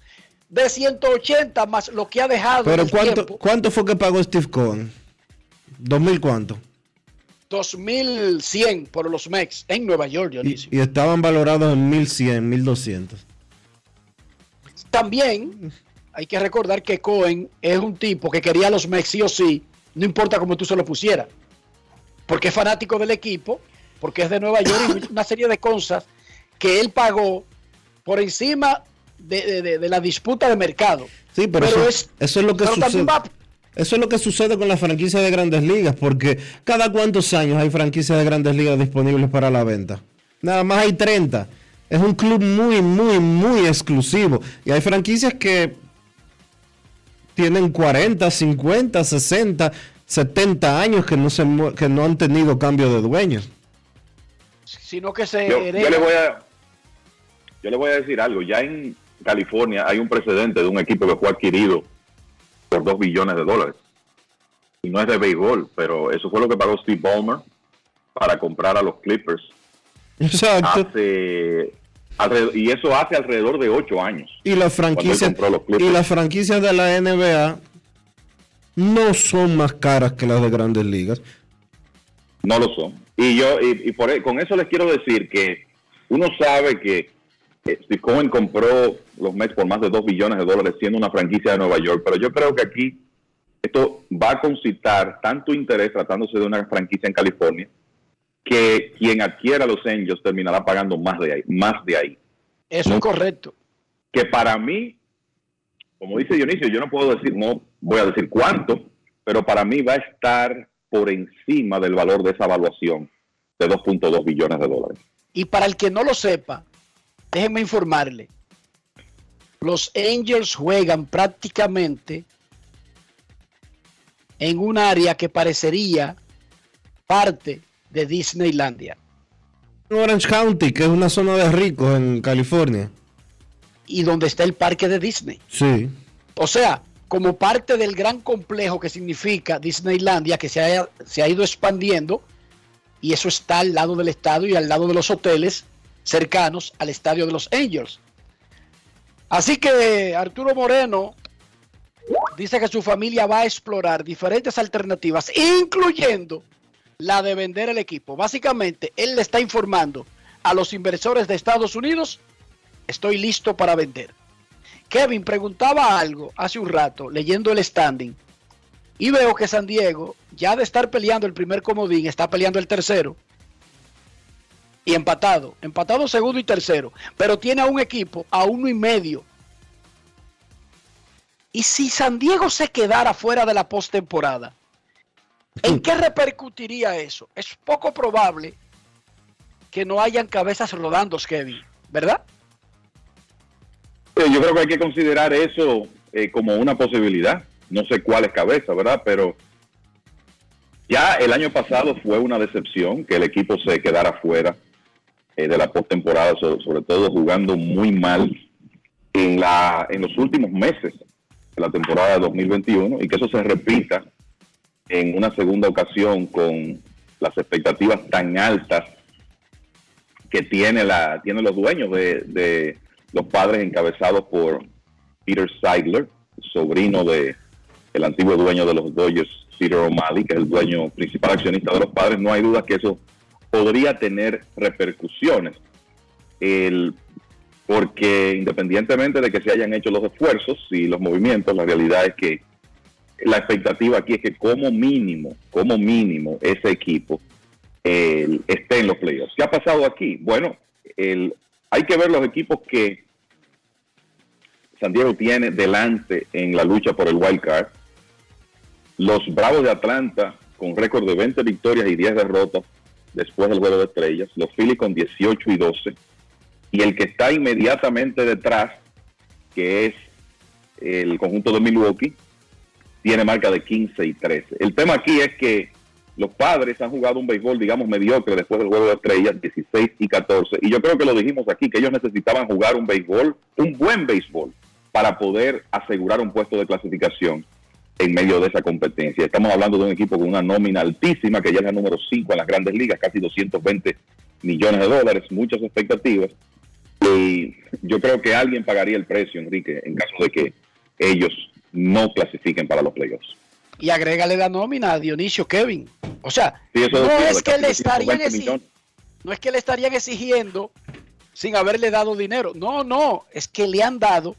De 180 más lo que ha dejado Pero ¿cuánto, tiempo, ¿cuánto fue que pagó Steve Cohen? ¿2000 cuánto? 2.100 por los MEX en Nueva York, Dionisio. Y estaban valorados en 1100, 1200. También hay que recordar que Cohen es un tipo que quería a los Mex sí o sí, no importa cómo tú se lo pusieras. Porque es fanático del equipo, porque es de Nueva York y una serie de cosas que él pagó por encima de, de- de- de la disputa de mercado. Sí, pero, Pero eso, es- eso es lo que sucede. va- Eso es lo que sucede con la franquicia de grandes ligas, porque cada cuántos años hay franquicias de grandes ligas disponibles para la venta. Nada más hay 30. Es un club muy, muy, muy exclusivo. Y hay franquicias que tienen 40, 50, 60, 70 años que no, se, que no han tenido cambio de dueños. sino que se yo le voy a yo le voy a decir algo. Ya en California hay un precedente de un equipo que fue adquirido por 2 billones de dólares. Y no es de béisbol, pero eso fue lo que pagó Steve Ballmer para comprar a los Clippers. Exacto. Hace, alrededor- y eso hace alrededor de 8 años. Y las franquicias, y las franquicias de la NBA no son más caras que las de grandes ligas. No lo son. Y yo, y, y por, e- con eso les quiero decir que uno sabe que Steve Cohen compró los Mets por más de 2 billones de dólares siendo una franquicia de Nueva York, pero yo creo que aquí esto va a concitar tanto interés tratándose de una franquicia en California que quien adquiera los Angels terminará pagando más de ahí, más de ahí. Eso es correcto. Que para mí, como dice Dionisio, yo no puedo decir, no voy a decir cuánto, pero para mí va a estar por encima del valor de esa evaluación de 2.2 billones de dólares. Y para el que no lo sepa, déjenme informarle. Los Angels juegan prácticamente en un área que parecería parte de Disneylandia. Orange County, que es una zona de ricos en California. Y donde está el parque de Disney. Sí. O sea, como parte del gran complejo que significa Disneylandia, que se ha, se ha ido expandiendo, y eso está al lado del estadio y al lado de los hoteles cercanos al estadio de los Angels. Así que Arturo Moreno dice que su familia va a explorar diferentes alternativas, incluyendo la de vender el equipo. Básicamente, él le está informando a los inversores de Estados Unidos, estoy listo para vender. Kevin preguntaba algo hace un rato, leyendo el standing, y veo que San Diego, ya de estar peleando el primer comodín, está peleando el tercero. Y empatado, empatado segundo y tercero, pero tiene a un equipo a uno y medio. Y si San Diego se quedara fuera de la postemporada, ¿en qué repercutiría eso? Es poco probable que no hayan cabezas rodando, Kevin, ¿verdad? Eh, Yo creo que hay que considerar eso eh, como una posibilidad. No sé cuál es cabeza, ¿verdad? Pero ya el año pasado fue una decepción que el equipo se quedara fuera eh, de la postemporada, so- sobre todo jugando muy mal en, la, en los últimos meses de la temporada de 2021 y que eso se repita en una segunda ocasión con las expectativas tan altas que tiene la tienen los dueños de, de los padres encabezados por Peter Seidler, sobrino de el antiguo dueño de los Dodgers, Peter O'Malley, que es el dueño principal accionista de los padres. No hay duda que eso podría tener repercusiones. El, porque independientemente de que se hayan hecho los esfuerzos y los movimientos, la realidad es que la expectativa aquí es que como mínimo, como mínimo, ese equipo eh, esté en los playoffs. ¿Qué ha pasado aquí? Bueno, hay que ver los equipos que San Diego tiene delante en la lucha por el wild card. Los Bravos de Atlanta con récord de 20 victorias y 10 derrotas después del juego de estrellas. Los Phillies con 18 y 12. Y el que está inmediatamente detrás, que es el conjunto de Milwaukee, tiene marca de 15 y 13. El tema aquí es que los padres han jugado un béisbol, digamos, mediocre después del juego de estrellas, 16 y 14. Y yo creo que lo dijimos aquí, que ellos necesitaban jugar un béisbol, un buen béisbol, para poder asegurar un puesto de clasificación en medio de esa competencia. Estamos hablando de un equipo con una nómina altísima, que ya es la número 5 en las grandes ligas, casi 220 millones de dólares, muchas expectativas. Y yo creo que alguien pagaría el precio, Enrique, en caso de que ellos no clasifiquen para los playoffs. Y agrégale la nómina a Dionisio Kevin. O sea, Sí, no es que le estarían 120 exi- millones. no es que le estarían exigiendo sin haberle dado dinero. No, no, es que le han dado,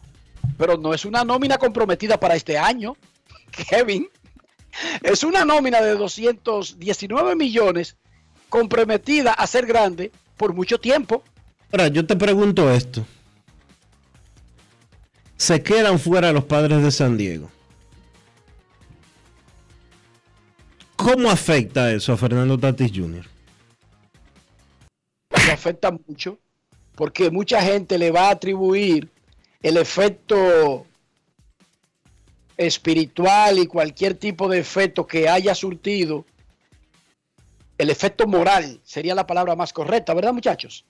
pero no es una nómina comprometida para este año. Kevin, es una nómina de 219 millones comprometida a ser grande por mucho tiempo. Ahora, yo te pregunto esto. Se quedan fuera los padres de San Diego. ¿Cómo afecta eso a Fernando Tatis Jr.? afecta mucho porque mucha gente le va a atribuir el efecto espiritual y cualquier tipo de efecto que haya surtido, el efecto moral sería la palabra más correcta, ¿verdad muchachos?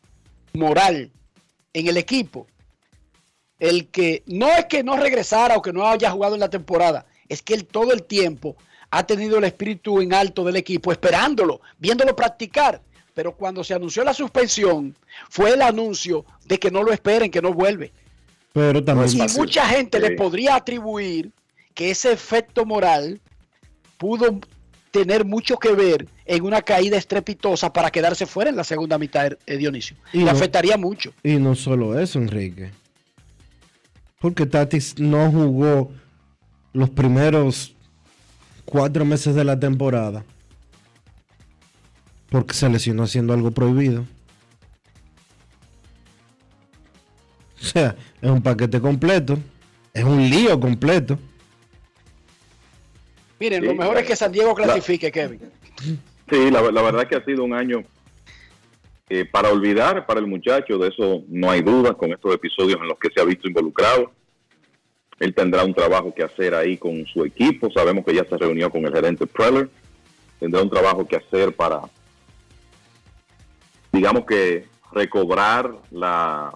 Moral en el equipo. El que no es que no regresara o que no haya jugado en la temporada, es que él todo el tiempo ha tenido el espíritu en alto del equipo, esperándolo, viéndolo practicar. Pero cuando se anunció la suspensión, fue el anuncio de que no lo esperen, que no vuelve. Pero también y mucha gente le podría atribuir que ese efecto moral pudo tener mucho que ver en una caída estrepitosa para quedarse fuera en la segunda mitad, eh, Dionisio. Y le no- afectaría mucho. Y no solo eso, Enrique. Porque Tatis no jugó los primeros cuatro meses de la temporada. Porque se lesionó haciendo algo prohibido. O sea, es un paquete completo. Es un lío completo. Miren, Sí, lo mejor la- es que San Diego la- clasifique, Kevin. Sí, la, la verdad que ha sido un año eh, para olvidar para el muchacho, de eso no hay duda, con estos episodios en los que se ha visto involucrado. Él tendrá un trabajo que hacer ahí con su equipo. Sabemos que ya se reunió con el gerente Preller. Tendrá un trabajo que hacer para, digamos que, recobrar la,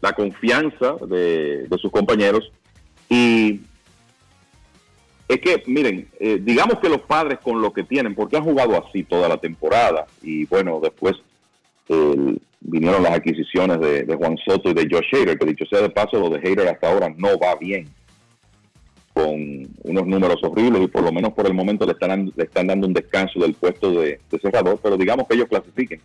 la confianza de, de sus compañeros. Y es que, miren, eh, digamos que los padres con lo que tienen, porque han jugado así toda la temporada, y bueno, después eh, vinieron las adquisiciones de, de Juan Soto y de Josh Hader, que dicho sea de paso, lo de Hader hasta ahora no va bien, con unos números horribles, y por lo menos por el momento le están, le están dando un descanso del puesto de, de cerrador, pero digamos que ellos clasifiquen.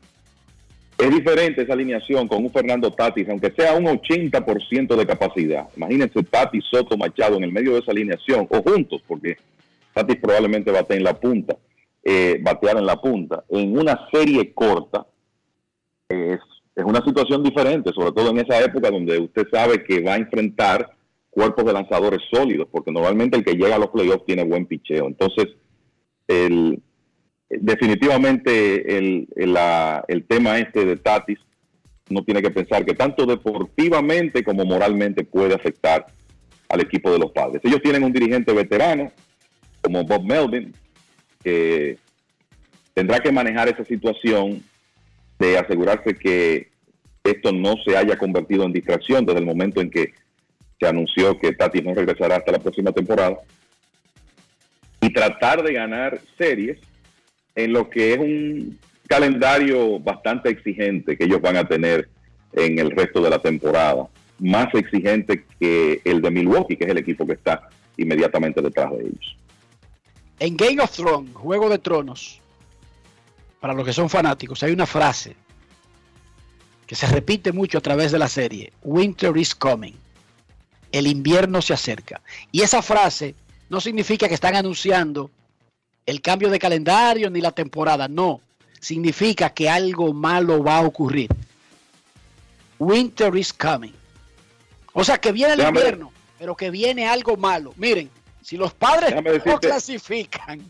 Es diferente esa alineación con un Fernando Tatis, aunque sea un 80% de capacidad. Imagínense Tatis, Soto, Machado en el medio de esa alineación, o juntos, porque Tatis probablemente bate en la punta, eh, batear en la punta. En una serie corta es, es una situación diferente, sobre todo en esa época donde usted sabe que va a enfrentar cuerpos de lanzadores sólidos, porque normalmente el que llega a los playoffs tiene buen picheo. Entonces, el, definitivamente el, el, la- el tema este de Tatis no tiene que pensar que tanto deportivamente como moralmente puede afectar al equipo de los padres. Ellos tienen un dirigente veterano como Bob Melvin que tendrá que manejar esa situación de asegurarse que esto no se haya convertido en distracción desde el momento en que se anunció que Tatis no regresará hasta la próxima temporada y tratar de ganar series en lo que es un calendario bastante exigente que ellos van a tener en el resto de la temporada, más exigente que el de Milwaukee, que es el equipo que está inmediatamente detrás de ellos. En Game of Thrones, Juego de Tronos, para los que son fanáticos, hay una frase que se repite mucho a través de la serie. Winter is coming. El invierno se acerca. Y esa frase no significa que están anunciando el cambio de calendario ni la temporada. No. Significa que algo malo va a ocurrir. Winter is coming. O sea que viene el Déjame- invierno, pero que viene algo malo. Miren, si los padres no clasifican,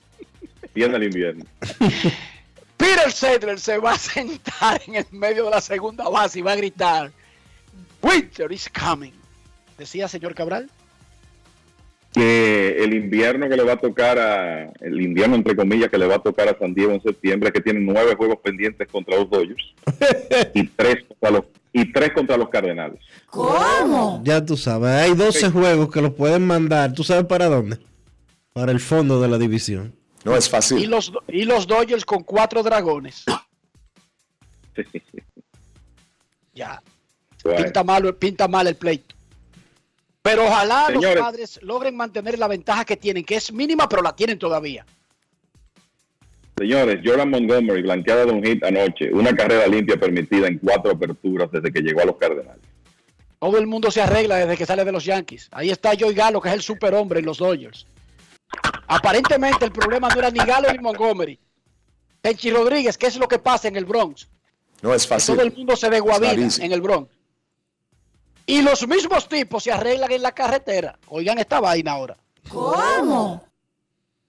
Viene el invierno. Peter Sedler se va a sentar en el medio de la segunda base y va a gritar, Winter is coming. Decía señor Cabral. Que el invierno que le va a tocar a, el invierno entre comillas que le va a tocar a San Diego en septiembre, que tiene nueve juegos pendientes contra los Dodgers y tres contra los y tres contra los Cardenales. ¿Cómo? Ya tú sabes, hay 12 juegos que los pueden mandar. ¿Tú sabes para dónde? Para el fondo de la división. No es fácil. Y los, y los Dodgers con cuatro dragones. ya. Pinta mal, pinta mal el pleito. Pero ojalá Señores. los padres logren mantener la ventaja que tienen, que es mínima, pero la tienen todavía. Señores, Jordan Montgomery blanqueada de un hit anoche, una carrera limpia permitida en cuatro aperturas desde que llegó a los Cardenales. Todo el mundo se arregla desde que sale de los Yankees. Ahí está Joey Galo, que es el superhombre en los Dodgers. Aparentemente el problema no era ni Galo ni Montgomery. Tenchi Rodríguez, ¿qué es lo que pasa en el Bronx? No es Que fácil. todo el mundo se not easy. en el Bronx. Y los mismos tipos se arreglan en la carretera. Oigan esta vaina ahora. ¿Cómo?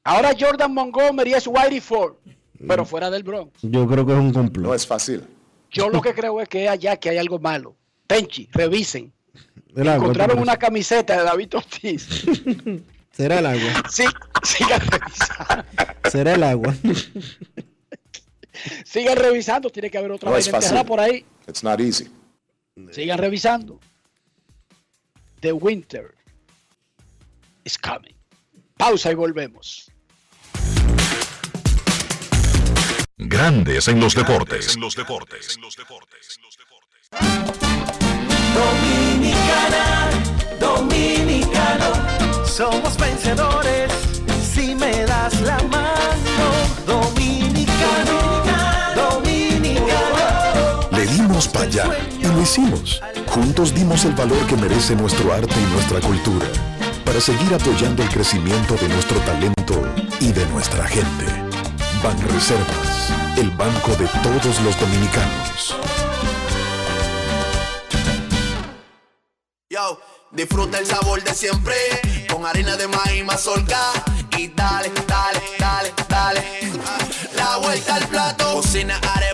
Ahora Jordan Montgomery es Whitey Ford, pero fuera del Bronx. Yo creo que es un complot. No es fácil. Yo lo que creo es que allá que hay algo malo. Tenchi, revisen. El agua, Encontraron ¿tú una camiseta de David Ortiz. Será el agua. Sí, sigan revisando. Será el agua. Sigan revisando. Tiene que haber otra No es vaina por ahí. It's not easy. Sigan revisando. The winter is coming. Pausa y volvemos. Grandes en los deportes. Dominicana, dominicano, somos vencedores si me das la mano. Dominicano, dimos para allá y lo hicimos. Juntos dimos el valor que merece nuestro arte y nuestra cultura para seguir apoyando el crecimiento de nuestro talento y de nuestra gente. Banreservas, el banco de todos los dominicanos. Yo, disfruta el sabor de siempre con harina de maíz mazorca y dale, dale, dale, dale. La vuelta al plato, cocina arepa,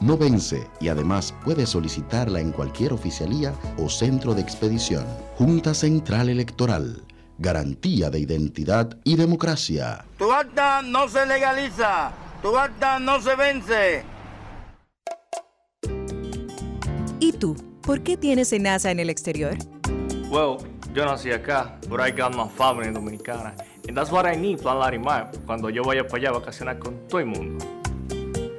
no vence y además puedes solicitarla en cualquier oficialía o centro de expedición. Junta Central Electoral. Garantía de identidad y democracia. Tu acta no se legaliza, tu acta no se vence. ¿Y tú? ¿Por qué tienes NASA en el exterior? Well, yo nací acá, but I got my family dominicana. And that's what I need, Plan Larimar, cuando yo vaya para allá a vacacionar con todo el mundo.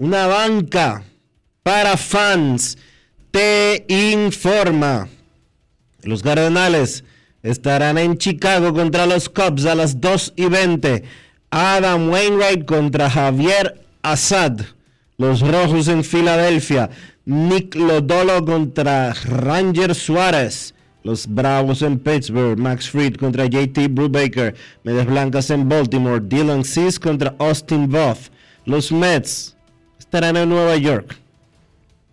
una banca para fans, te informa. Los Cardenales estarán en Chicago contra los Cubs a las 2 y 20. Adam Wainwright contra Javier Assad. Los Rojos en Filadelfia. Nick Lodolo contra Ranger Suárez. Los Bravos en Pittsburgh. Max Fried contra JT Brubaker. Medias Blancas en Baltimore. Dylan Cease contra Austin Voth. Los Mets estarán en Nueva York.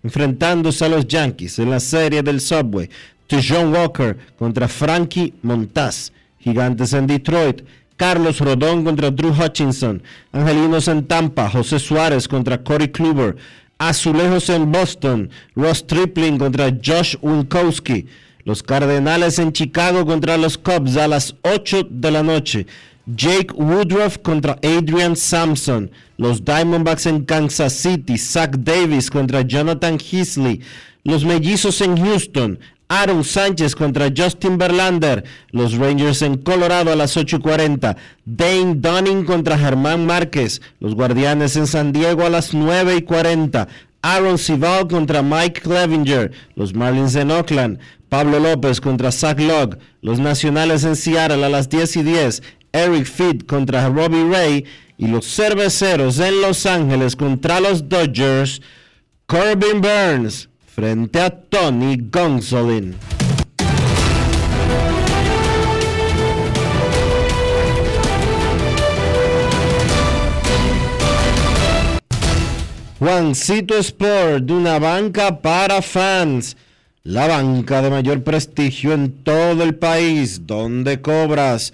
Enfrentándose a los Yankees en la serie del Subway. John Walker contra Frankie Montaz. Gigantes en Detroit. Carlos Rodón contra Drew Hutchinson. Angelinos en Tampa. José Suárez contra Corey Kluber. Azulejos en Boston. Ross Tripling contra Josh Winkowski. Los Cardenales en Chicago contra los Cubs a las 8 de la noche. Jake Woodruff contra Adrian Sampson. Los Diamondbacks en Kansas City. Zach Davis contra Jonathan Heasley. Los Mellizos en Houston. Aaron Sánchez contra Justin Verlander. Los Rangers en Colorado a las 8.40. Dane Dunning contra Germán Márquez. Los Guardianes en San Diego a las 9.40. Aaron Sival contra Mike Clevinger. Los Marlins en Oakland. Pablo López contra Zach Logg. Los Nacionales en Seattle a las 10 y 10. Eric Fitt contra Robbie Ray. Y los Cerveceros en Los Ángeles contra los Dodgers. Corbin Burns frente a Tony Gonsolin. Juancito Sport, de una banca para fans. La banca de mayor prestigio en todo el país, donde cobras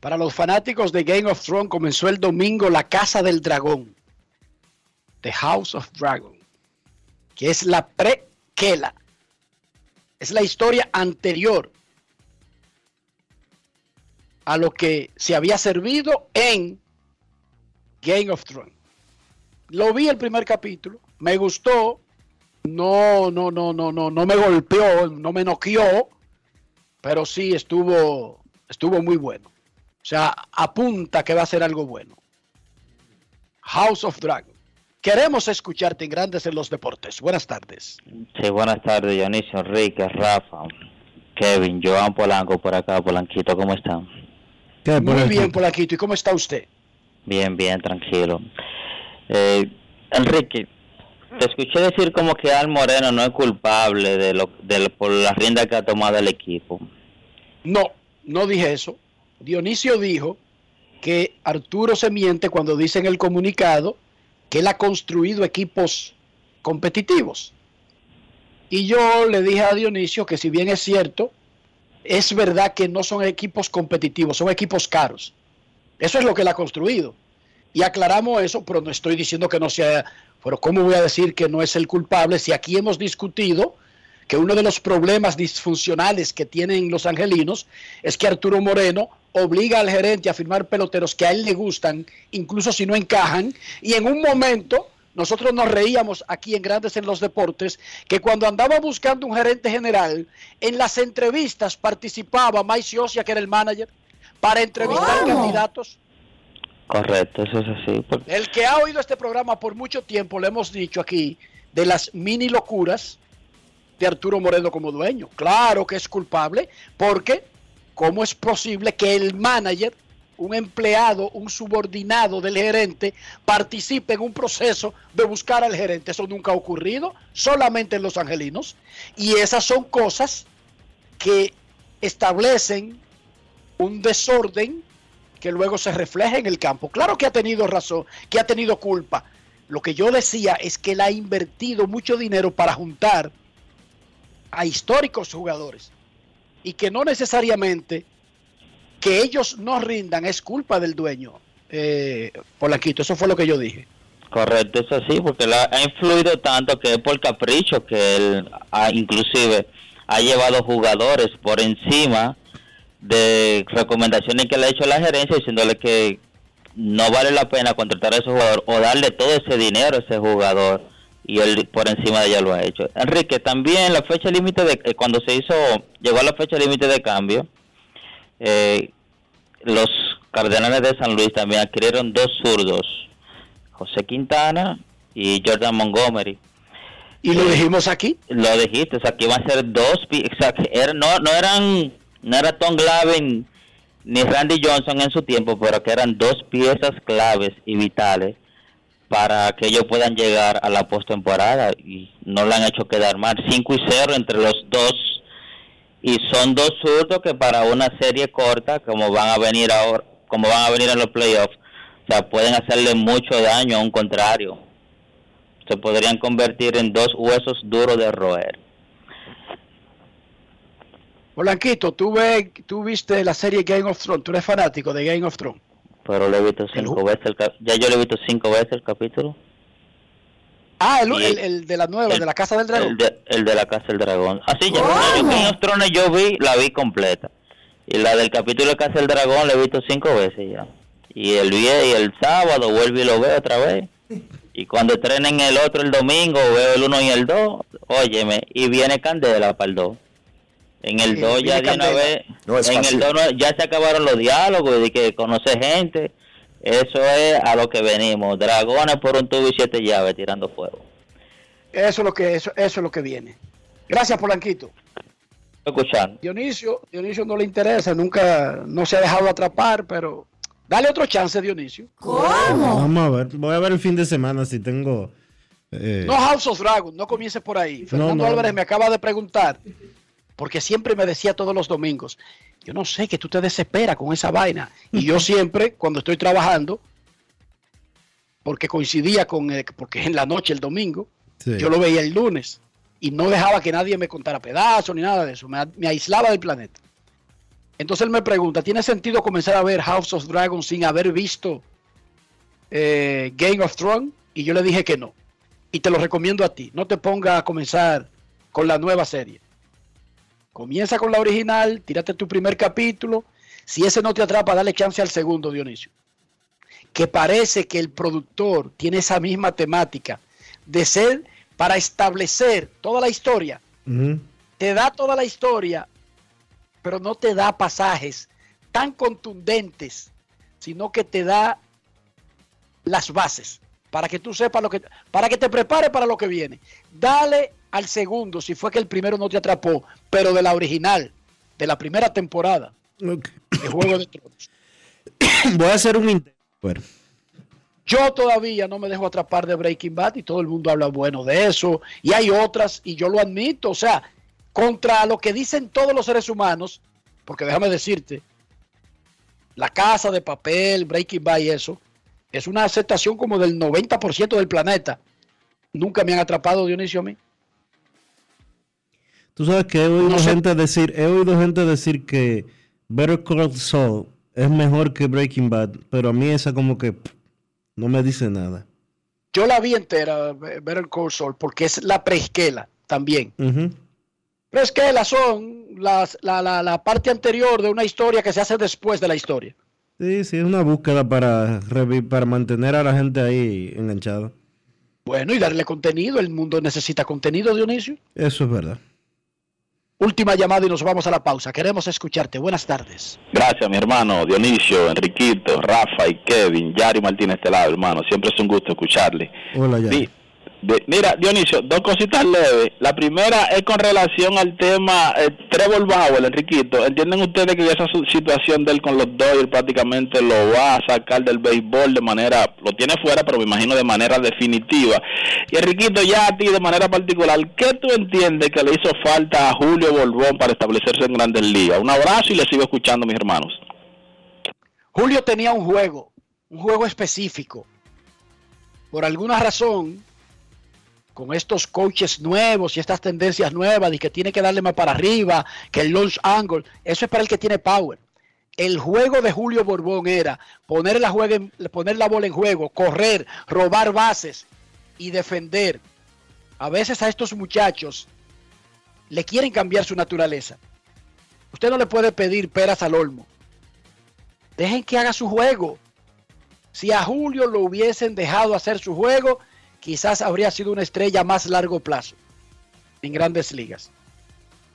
Para los fanáticos de Game of Thrones comenzó el domingo La Casa del Dragón. The House of Dragon. Que es la prequela. Es la historia anterior a lo que se había servido en Game of Thrones. Lo vi el primer capítulo, me gustó, no, no, no, no, no, no me golpeó, no me noqueó, pero sí estuvo, estuvo muy bueno. O sea, apunta que va a ser algo bueno. House of Dragon. Queremos escucharte en Grandes en los Deportes. Buenas tardes. Sí, buenas tardes, Dionisio, Enrique, Rafa, Kevin, Joan Polanco por acá, Polanquito, ¿cómo están? Muy bien, Polanquito. ¿Y cómo está usted? Bien, bien, tranquilo. Eh, Enrique, te escuché decir como que Al Moreno no es culpable de lo, de, por la rienda que ha tomado el equipo. No, no dije eso. Dionisio dijo que Arturo se miente cuando dice en el comunicado que él ha construido equipos competitivos. Y yo le dije a Dionisio que si bien es cierto, es verdad que no son equipos competitivos, son equipos caros. Eso es lo que él ha construido. Y aclaramos eso, pero no estoy diciendo que no sea, pero ¿cómo voy a decir que no es el culpable si aquí hemos discutido que uno de los problemas disfuncionales que tienen los angelinos es que Arturo Moreno obliga al gerente a firmar peloteros que a él le gustan, incluso si no encajan, y en un momento nosotros nos reíamos aquí en Grandes en los Deportes que cuando andaba buscando un gerente general, en las entrevistas participaba Mike Osia, que era el manager, para entrevistar candidatos. Correcto, eso es así. El que ha oído este programa por mucho tiempo, le hemos dicho aquí, de las mini locuras, de Arturo Moreno como dueño. Claro que es culpable porque ¿cómo es posible que el manager, un empleado, un subordinado del gerente, participe en un proceso de buscar al gerente? Eso nunca ha ocurrido, solamente en los angelinos. Y esas son cosas que establecen un desorden que luego se refleja en el campo. Claro que ha tenido razón, que ha tenido culpa. Lo que yo decía es que él ha invertido mucho dinero para juntar a históricos jugadores y que no necesariamente que ellos no rindan es culpa del dueño. Eh, Polanquito, eso fue lo que yo dije. Correcto, es así, porque la, ha influido tanto que es por capricho que él ha, inclusive ha llevado jugadores por encima de recomendaciones que le ha hecho la gerencia diciéndole que no vale la pena contratar a ese jugador o darle todo ese dinero a ese jugador y él por encima de ella lo ha hecho. Enrique, también la fecha límite de eh, cuando se hizo, llegó a la fecha límite de cambio, eh, los Cardenales de San Luis también adquirieron dos zurdos, José Quintana y Jordan Montgomery. ¿Y lo dijimos aquí? Lo dijiste, o sea, que iban a ser dos, o sea, que era- no, no eran, no era Tom Glavin ni Randy Johnson en su tiempo, pero que eran dos piezas claves y vitales para que ellos puedan llegar a la postemporada y no le han hecho quedar mal. 5 y 0 entre los dos y son dos zurdos que para una serie corta, como van a venir ahora, como van a venir en los playoffs, o sea, pueden hacerle mucho daño a un contrario. Se podrían convertir en dos huesos duros de roer. Polanquito, tú, ve, tú viste la serie Game of Thrones, tú eres fanático de Game of Thrones. Pero le he visto cinco veces el cap- ya yo le he visto cinco veces el capítulo. Ah, el, el- el de la nueva, el de la Casa del Dragón. El de, el de la Casa del Dragón. Así ya, yo of Thrones yo vi, la vi completa. Y la del capítulo de Casa del Dragón la he visto cinco veces ya. Y el viernes y el sábado vuelvo y lo veo otra vez. Y cuando estrenen el otro el domingo veo el uno y el dos. Óyeme, y viene Candela para el dos. En el Sí, 2 ya de una vez, No es en fácil. el 2 ya se acabaron los diálogos y de que conoce gente. Eso es a lo que venimos. Dragones por un tubo y siete llaves tirando fuego. Eso es lo que eso, eso es lo que viene. Gracias, Polanquito. Escuchando. Dionisio, Dionisio no le interesa, nunca no se ha dejado atrapar, pero dale otro chance, Dionisio. Vamos a ver. Voy a ver el fin de semana si tengo. eh, No House of Dragon, no comience por ahí. Fernando no. Álvarez me acaba de preguntar, porque siempre me decía todos los domingos, yo no sé que tú te desesperas con esa vaina. Y yo siempre, cuando estoy trabajando, porque coincidía con, eh, porque es en la noche el domingo, Sí. yo lo veía el lunes y no dejaba que nadie me contara pedazos ni nada de eso, me, me aislaba del planeta. Entonces él me pregunta, ¿tiene sentido comenzar a ver House of Dragon sin haber visto eh, Game of Thrones? Y yo le dije que no. Y te lo recomiendo a ti. No te ponga a comenzar con la nueva serie. Comienza con la original, tírate tu primer capítulo. Si ese no te atrapa, dale chance al segundo, Dionisio. Que parece que el productor tiene esa misma temática de ser para establecer toda la historia. Te da toda la historia, pero no te da pasajes tan contundentes, sino que te da las bases para que tú sepas lo que, para que te prepares para lo que viene. Dale al segundo, si fue que el primero no te atrapó, pero de la original, de la primera temporada de Juego de Tronos. Voy a hacer un intento. Bueno, Yo todavía no me dejo atrapar de Breaking Bad y todo el mundo habla bueno de eso. Y hay otras, y yo lo admito. O sea, contra lo que dicen todos los seres humanos, porque déjame decirte, la casa de papel, Breaking Bad y eso, es una aceptación como del 90% del planeta. Nunca me han atrapado, Dionisio, a mí. Tú sabes que he oído gente decir, he oído gente decir que Better Call Saul es mejor que Breaking Bad, pero a mí esa como que pff, no me dice nada. Yo la vi entera, Better Call Saul, porque es la preesquela también. Preesquela son las, la, la, la parte anterior de una historia que se hace después de la historia. Sí, sí, es una búsqueda para, para mantener a la gente ahí enganchada. Bueno, y darle contenido. El mundo necesita contenido, Dionisio. Eso es verdad. Última llamada y nos vamos a la pausa. Queremos escucharte. Buenas tardes. Gracias, mi hermano Dionisio, Enriquito, Rafa y Kevin, Yari Martínez este lado, hermano. Siempre es un gusto escucharle. Hola, ya. Mira, Dionisio, dos cositas leves. La primera es con relación al tema eh, Trevor Bauer, Enriquito. ¿Entienden ustedes que esa situación de él con los Dodgers prácticamente lo va a sacar del béisbol de manera, lo tiene fuera, pero me imagino de manera definitiva? Y Enriquito, ya a ti de manera particular, ¿qué tú entiendes que le hizo falta a Julio Borbón para establecerse en Grandes Ligas? Un abrazo y le sigo escuchando, mis hermanos. Julio tenía un juego, un juego específico. Por alguna razón, con estos coaches nuevos y estas tendencias nuevas de que tiene que darle más para arriba, que el launch angle, eso es para el que tiene power. El juego de Julio Borbón era poner la, juega poner la bola en juego, correr, robar bases y defender. A veces a estos muchachos le quieren cambiar su naturaleza. Usted no le puede pedir peras al olmo. Dejen que haga su juego. Si a Julio lo hubiesen dejado hacer su juego, quizás habría sido una estrella más largo plazo en grandes ligas.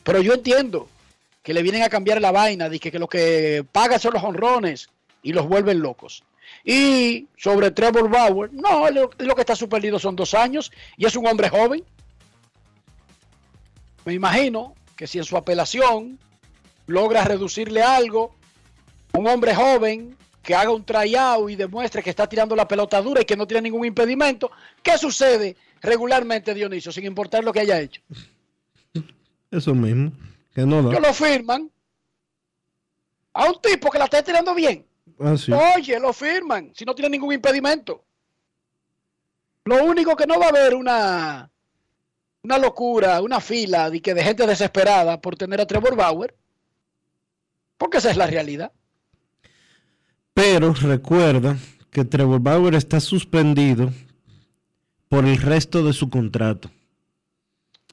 Pero yo entiendo que le vienen a cambiar la vaina, de que, que lo que paga son los honrones y los vuelven locos. Y sobre Trevor Bauer, no, lo, lo que está suspendido son dos años y es un hombre joven. Me imagino que si en su apelación logra reducirle algo, un hombre joven que haga un tryout y demuestre que está tirando la pelota dura y que no tiene ningún impedimento, ¿qué sucede regularmente, Dionisio, sin importar lo que haya hecho? Eso mismo. Que no Que lo firman a un tipo que la está tirando bien. Ah, sí. Oye, lo firman si no tiene ningún impedimento. Lo único que no va a haber una una locura, una fila de que de gente desesperada por tener a Trevor Bauer, porque esa es la realidad. Pero recuerda que Trevor Bauer está suspendido por el resto de su contrato.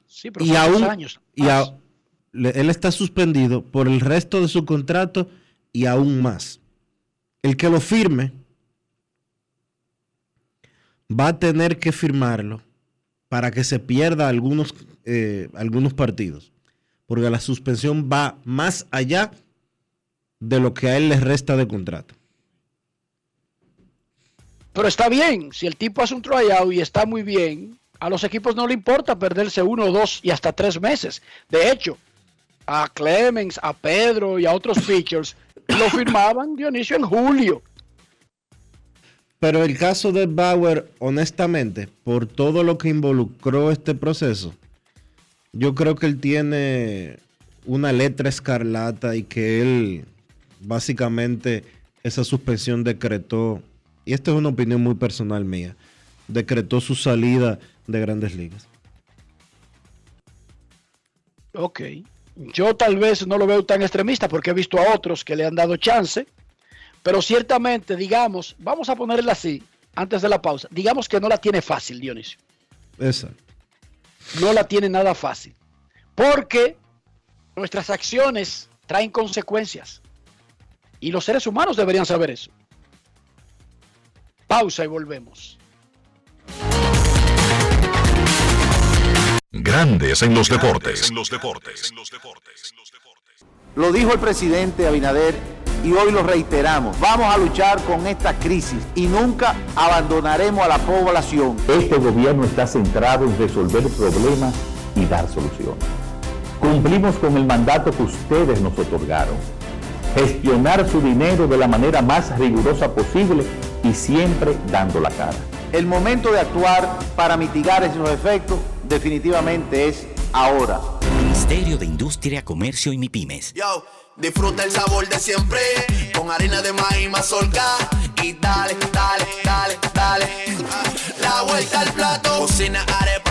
Sí, pero y aún años. y a- le- él está suspendido por el resto de su contrato y aún más. El que lo firme va a tener que firmarlo para que se pierda algunos, eh, algunos partidos. Porque la suspensión va más allá de lo que a él le resta de contrato. Pero está bien, si el tipo hace un tryout y está muy bien, a los equipos no le importa perderse uno, dos y hasta tres meses. De hecho, a Clemens, a Pedro y a otros pitchers lo firmaban Dionisio en julio. Pero el caso de Bauer, honestamente, por todo lo que involucró este proceso, yo creo que él tiene una letra escarlata y que él básicamente esa suspensión decretó, y esta es una opinión muy personal mía, decretó su salida de grandes ligas. Ok. Yo tal vez no lo veo tan extremista porque he visto a otros que le han dado chance, pero ciertamente, digamos, vamos a ponerla así, antes de la pausa, digamos que no la tiene fácil, Dionisio. Exacto. no la tiene nada fácil. Porque nuestras acciones traen consecuencias. Y los seres humanos deberían saber eso. Pausa y volvemos. Grandes en los deportes. En los deportes. Lo dijo el presidente Abinader y hoy lo reiteramos. Vamos a luchar con esta crisis y nunca abandonaremos a la población. Este gobierno está centrado en resolver problemas y dar soluciones. Cumplimos con el mandato que ustedes nos otorgaron. Gestionar su dinero de la manera más rigurosa posible y siempre dando la cara. El momento de actuar para mitigar esos efectos definitivamente es ahora. Ministerio de Industria, Comercio y MIPIMES. Yo, disfruta el sabor de siempre con harina de maíz mazorca y dale, dale, dale, dale. La vuelta al plato, cocina arepa,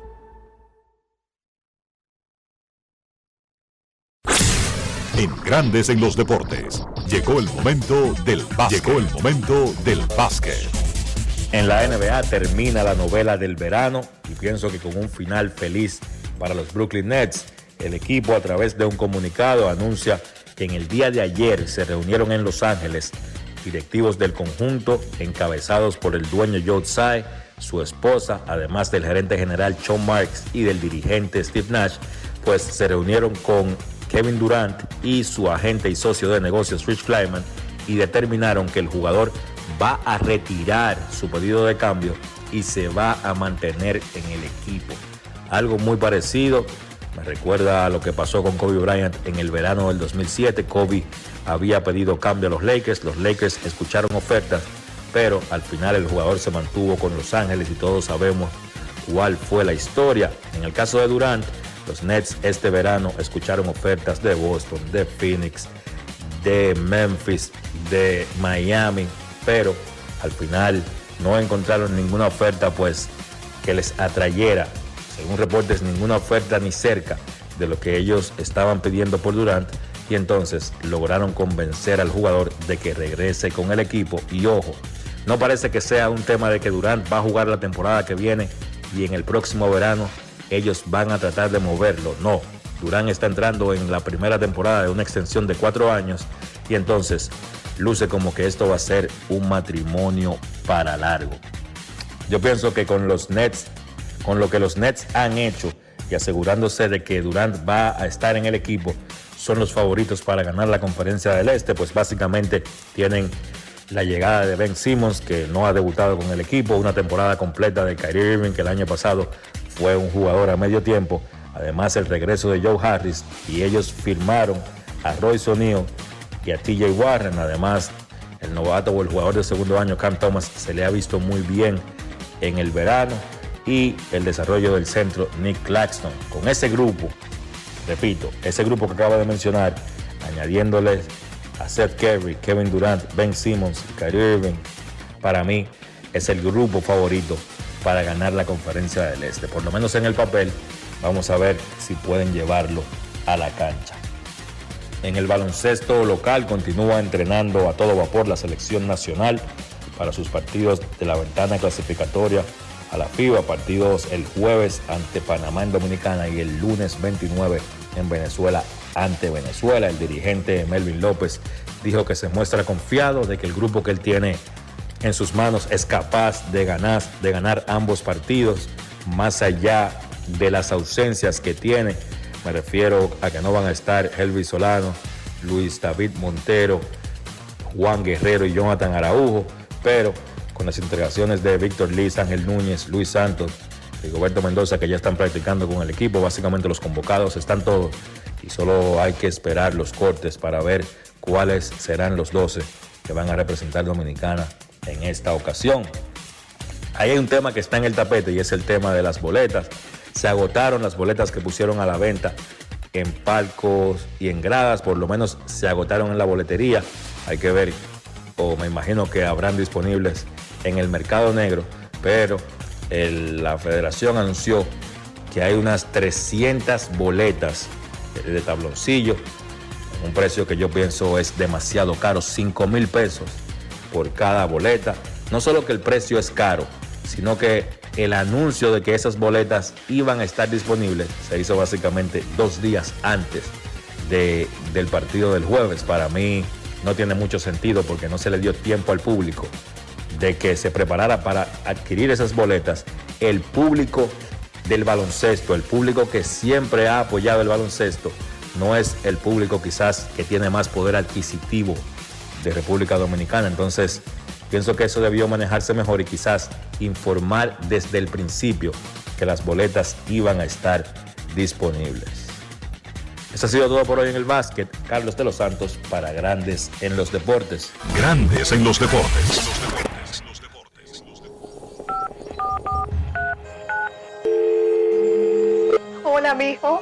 En Grandes en los Deportes, llegó el momento del básquet. Llegó el momento del básquet. En la NBA termina la novela del verano y pienso que con un final feliz para los Brooklyn Nets. El equipo a través de un comunicado anuncia que en el día de ayer se reunieron en Los Ángeles directivos del conjunto encabezados por el dueño Joe Tsai, su esposa, además del gerente general Sean Marks y del dirigente Steve Nash, pues se reunieron con Kevin Durant y su agente y socio de negocios Rich Kleiman y determinaron que el jugador va a retirar su pedido de cambio y se va a mantener en el equipo. Algo muy parecido, me recuerda a lo que pasó con Kobe Bryant en el verano del 2007. Kobe había pedido cambio a los Lakers, los Lakers escucharon ofertas, pero al final el jugador se mantuvo con Los Ángeles y todos sabemos cuál fue la historia. En el caso de Durant, los Nets este verano escucharon ofertas de Boston, de Phoenix, de Memphis, de Miami, pero al final no encontraron ninguna oferta pues que les atrayera, según reportes, ninguna oferta ni cerca de lo que ellos estaban pidiendo por Durant y entonces lograron convencer al jugador de que regrese con el equipo. Y ojo, no parece que sea un tema de que Durant va a jugar la temporada que viene y en el próximo verano ellos van a tratar de moverlo, no, Durant está entrando en la primera temporada de una extensión de cuatro años y entonces luce como que esto va a ser un matrimonio para largo. Yo pienso que con los Nets, con lo que los Nets han hecho y asegurándose de que Durant va a estar en el equipo, son los favoritos para ganar la conferencia del Este, pues básicamente tienen la llegada de Ben Simmons, que no ha debutado con el equipo, una temporada completa de Kyrie Irving, que el año pasado fue un jugador a medio tiempo, además el regreso de Joe Harris, y ellos firmaron a Royce O'Neal y a TJ Warren, además el novato o el jugador de segundo año Cam Thomas se le ha visto muy bien en el verano y el desarrollo del centro Nick Claxton. Con ese grupo, repito, ese grupo que acabo de mencionar, añadiéndoles a Seth Curry, Kevin Durant, Ben Simmons, Kyrie Irving, para mí es el grupo favorito para ganar la conferencia del Este. Por lo menos en el papel, vamos a ver si pueden llevarlo a la cancha. En el baloncesto local continúa entrenando a todo vapor la selección nacional para sus partidos de la ventana clasificatoria a la FIBA, partidos el jueves ante Panamá en Dominicana y el lunes 29 en Venezuela ante Venezuela. El dirigente Melvin López dijo que se muestra confiado de que el grupo que él tiene en sus manos es capaz de ganar, de ganar ambos partidos, más allá de las ausencias que tiene. Me refiero a que no van a estar Elvis Solano, Luis David Montero, Juan Guerrero y Jonathan Araujo, pero con las integraciones de Víctor Liz, Ángel Núñez, Luis Santos, Rigoberto Mendoza, que ya están practicando con el equipo. Básicamente los convocados están todos y solo hay que esperar los cortes para ver cuáles serán los 12 que van a representar Dominicana en esta ocasión. Ahí hay un tema que está en el tapete y es el tema de las boletas. Se agotaron las boletas que pusieron a la venta en palcos y en gradas, por lo menos se agotaron en la boletería. Hay que ver, o me imagino que habrán disponibles en el mercado negro, pero la federación anunció que hay unas 300 boletas de tabloncillo, un precio que yo pienso es demasiado caro, 5 mil pesos por cada boleta. No solo que el precio es caro, sino que el anuncio de que esas boletas iban a estar disponibles se hizo básicamente dos días antes de- del partido del jueves. Para mí no tiene mucho sentido porque no se le dio tiempo al público de que se preparara para adquirir esas boletas. El público del baloncesto, el público que siempre ha apoyado el baloncesto, no es el público quizás que tiene más poder adquisitivo de República Dominicana. Entonces, pienso que eso debió manejarse mejor y quizás informar desde el principio que las boletas iban a estar disponibles. Eso ha sido todo por hoy en el básquet. Carlos de los Santos para Grandes en los Deportes. Grandes en los deportes. Hola, mijo.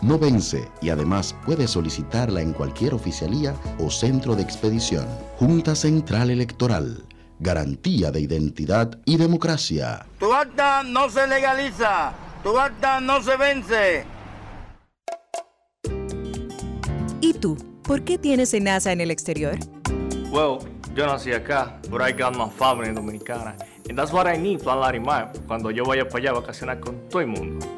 no vence y además puedes solicitarla en cualquier oficialía o centro de expedición. Junta Central Electoral. Garantía de identidad y democracia. Tu acta no se legaliza. Tu acta no se vence. ¿Y tú? ¿Por qué tienes NASA en el exterior? Well, yo nací acá, but I got my family dominicana. And that's what I need, Plan Larimar, cuando yo vaya para allá a vacacionar con todo el mundo.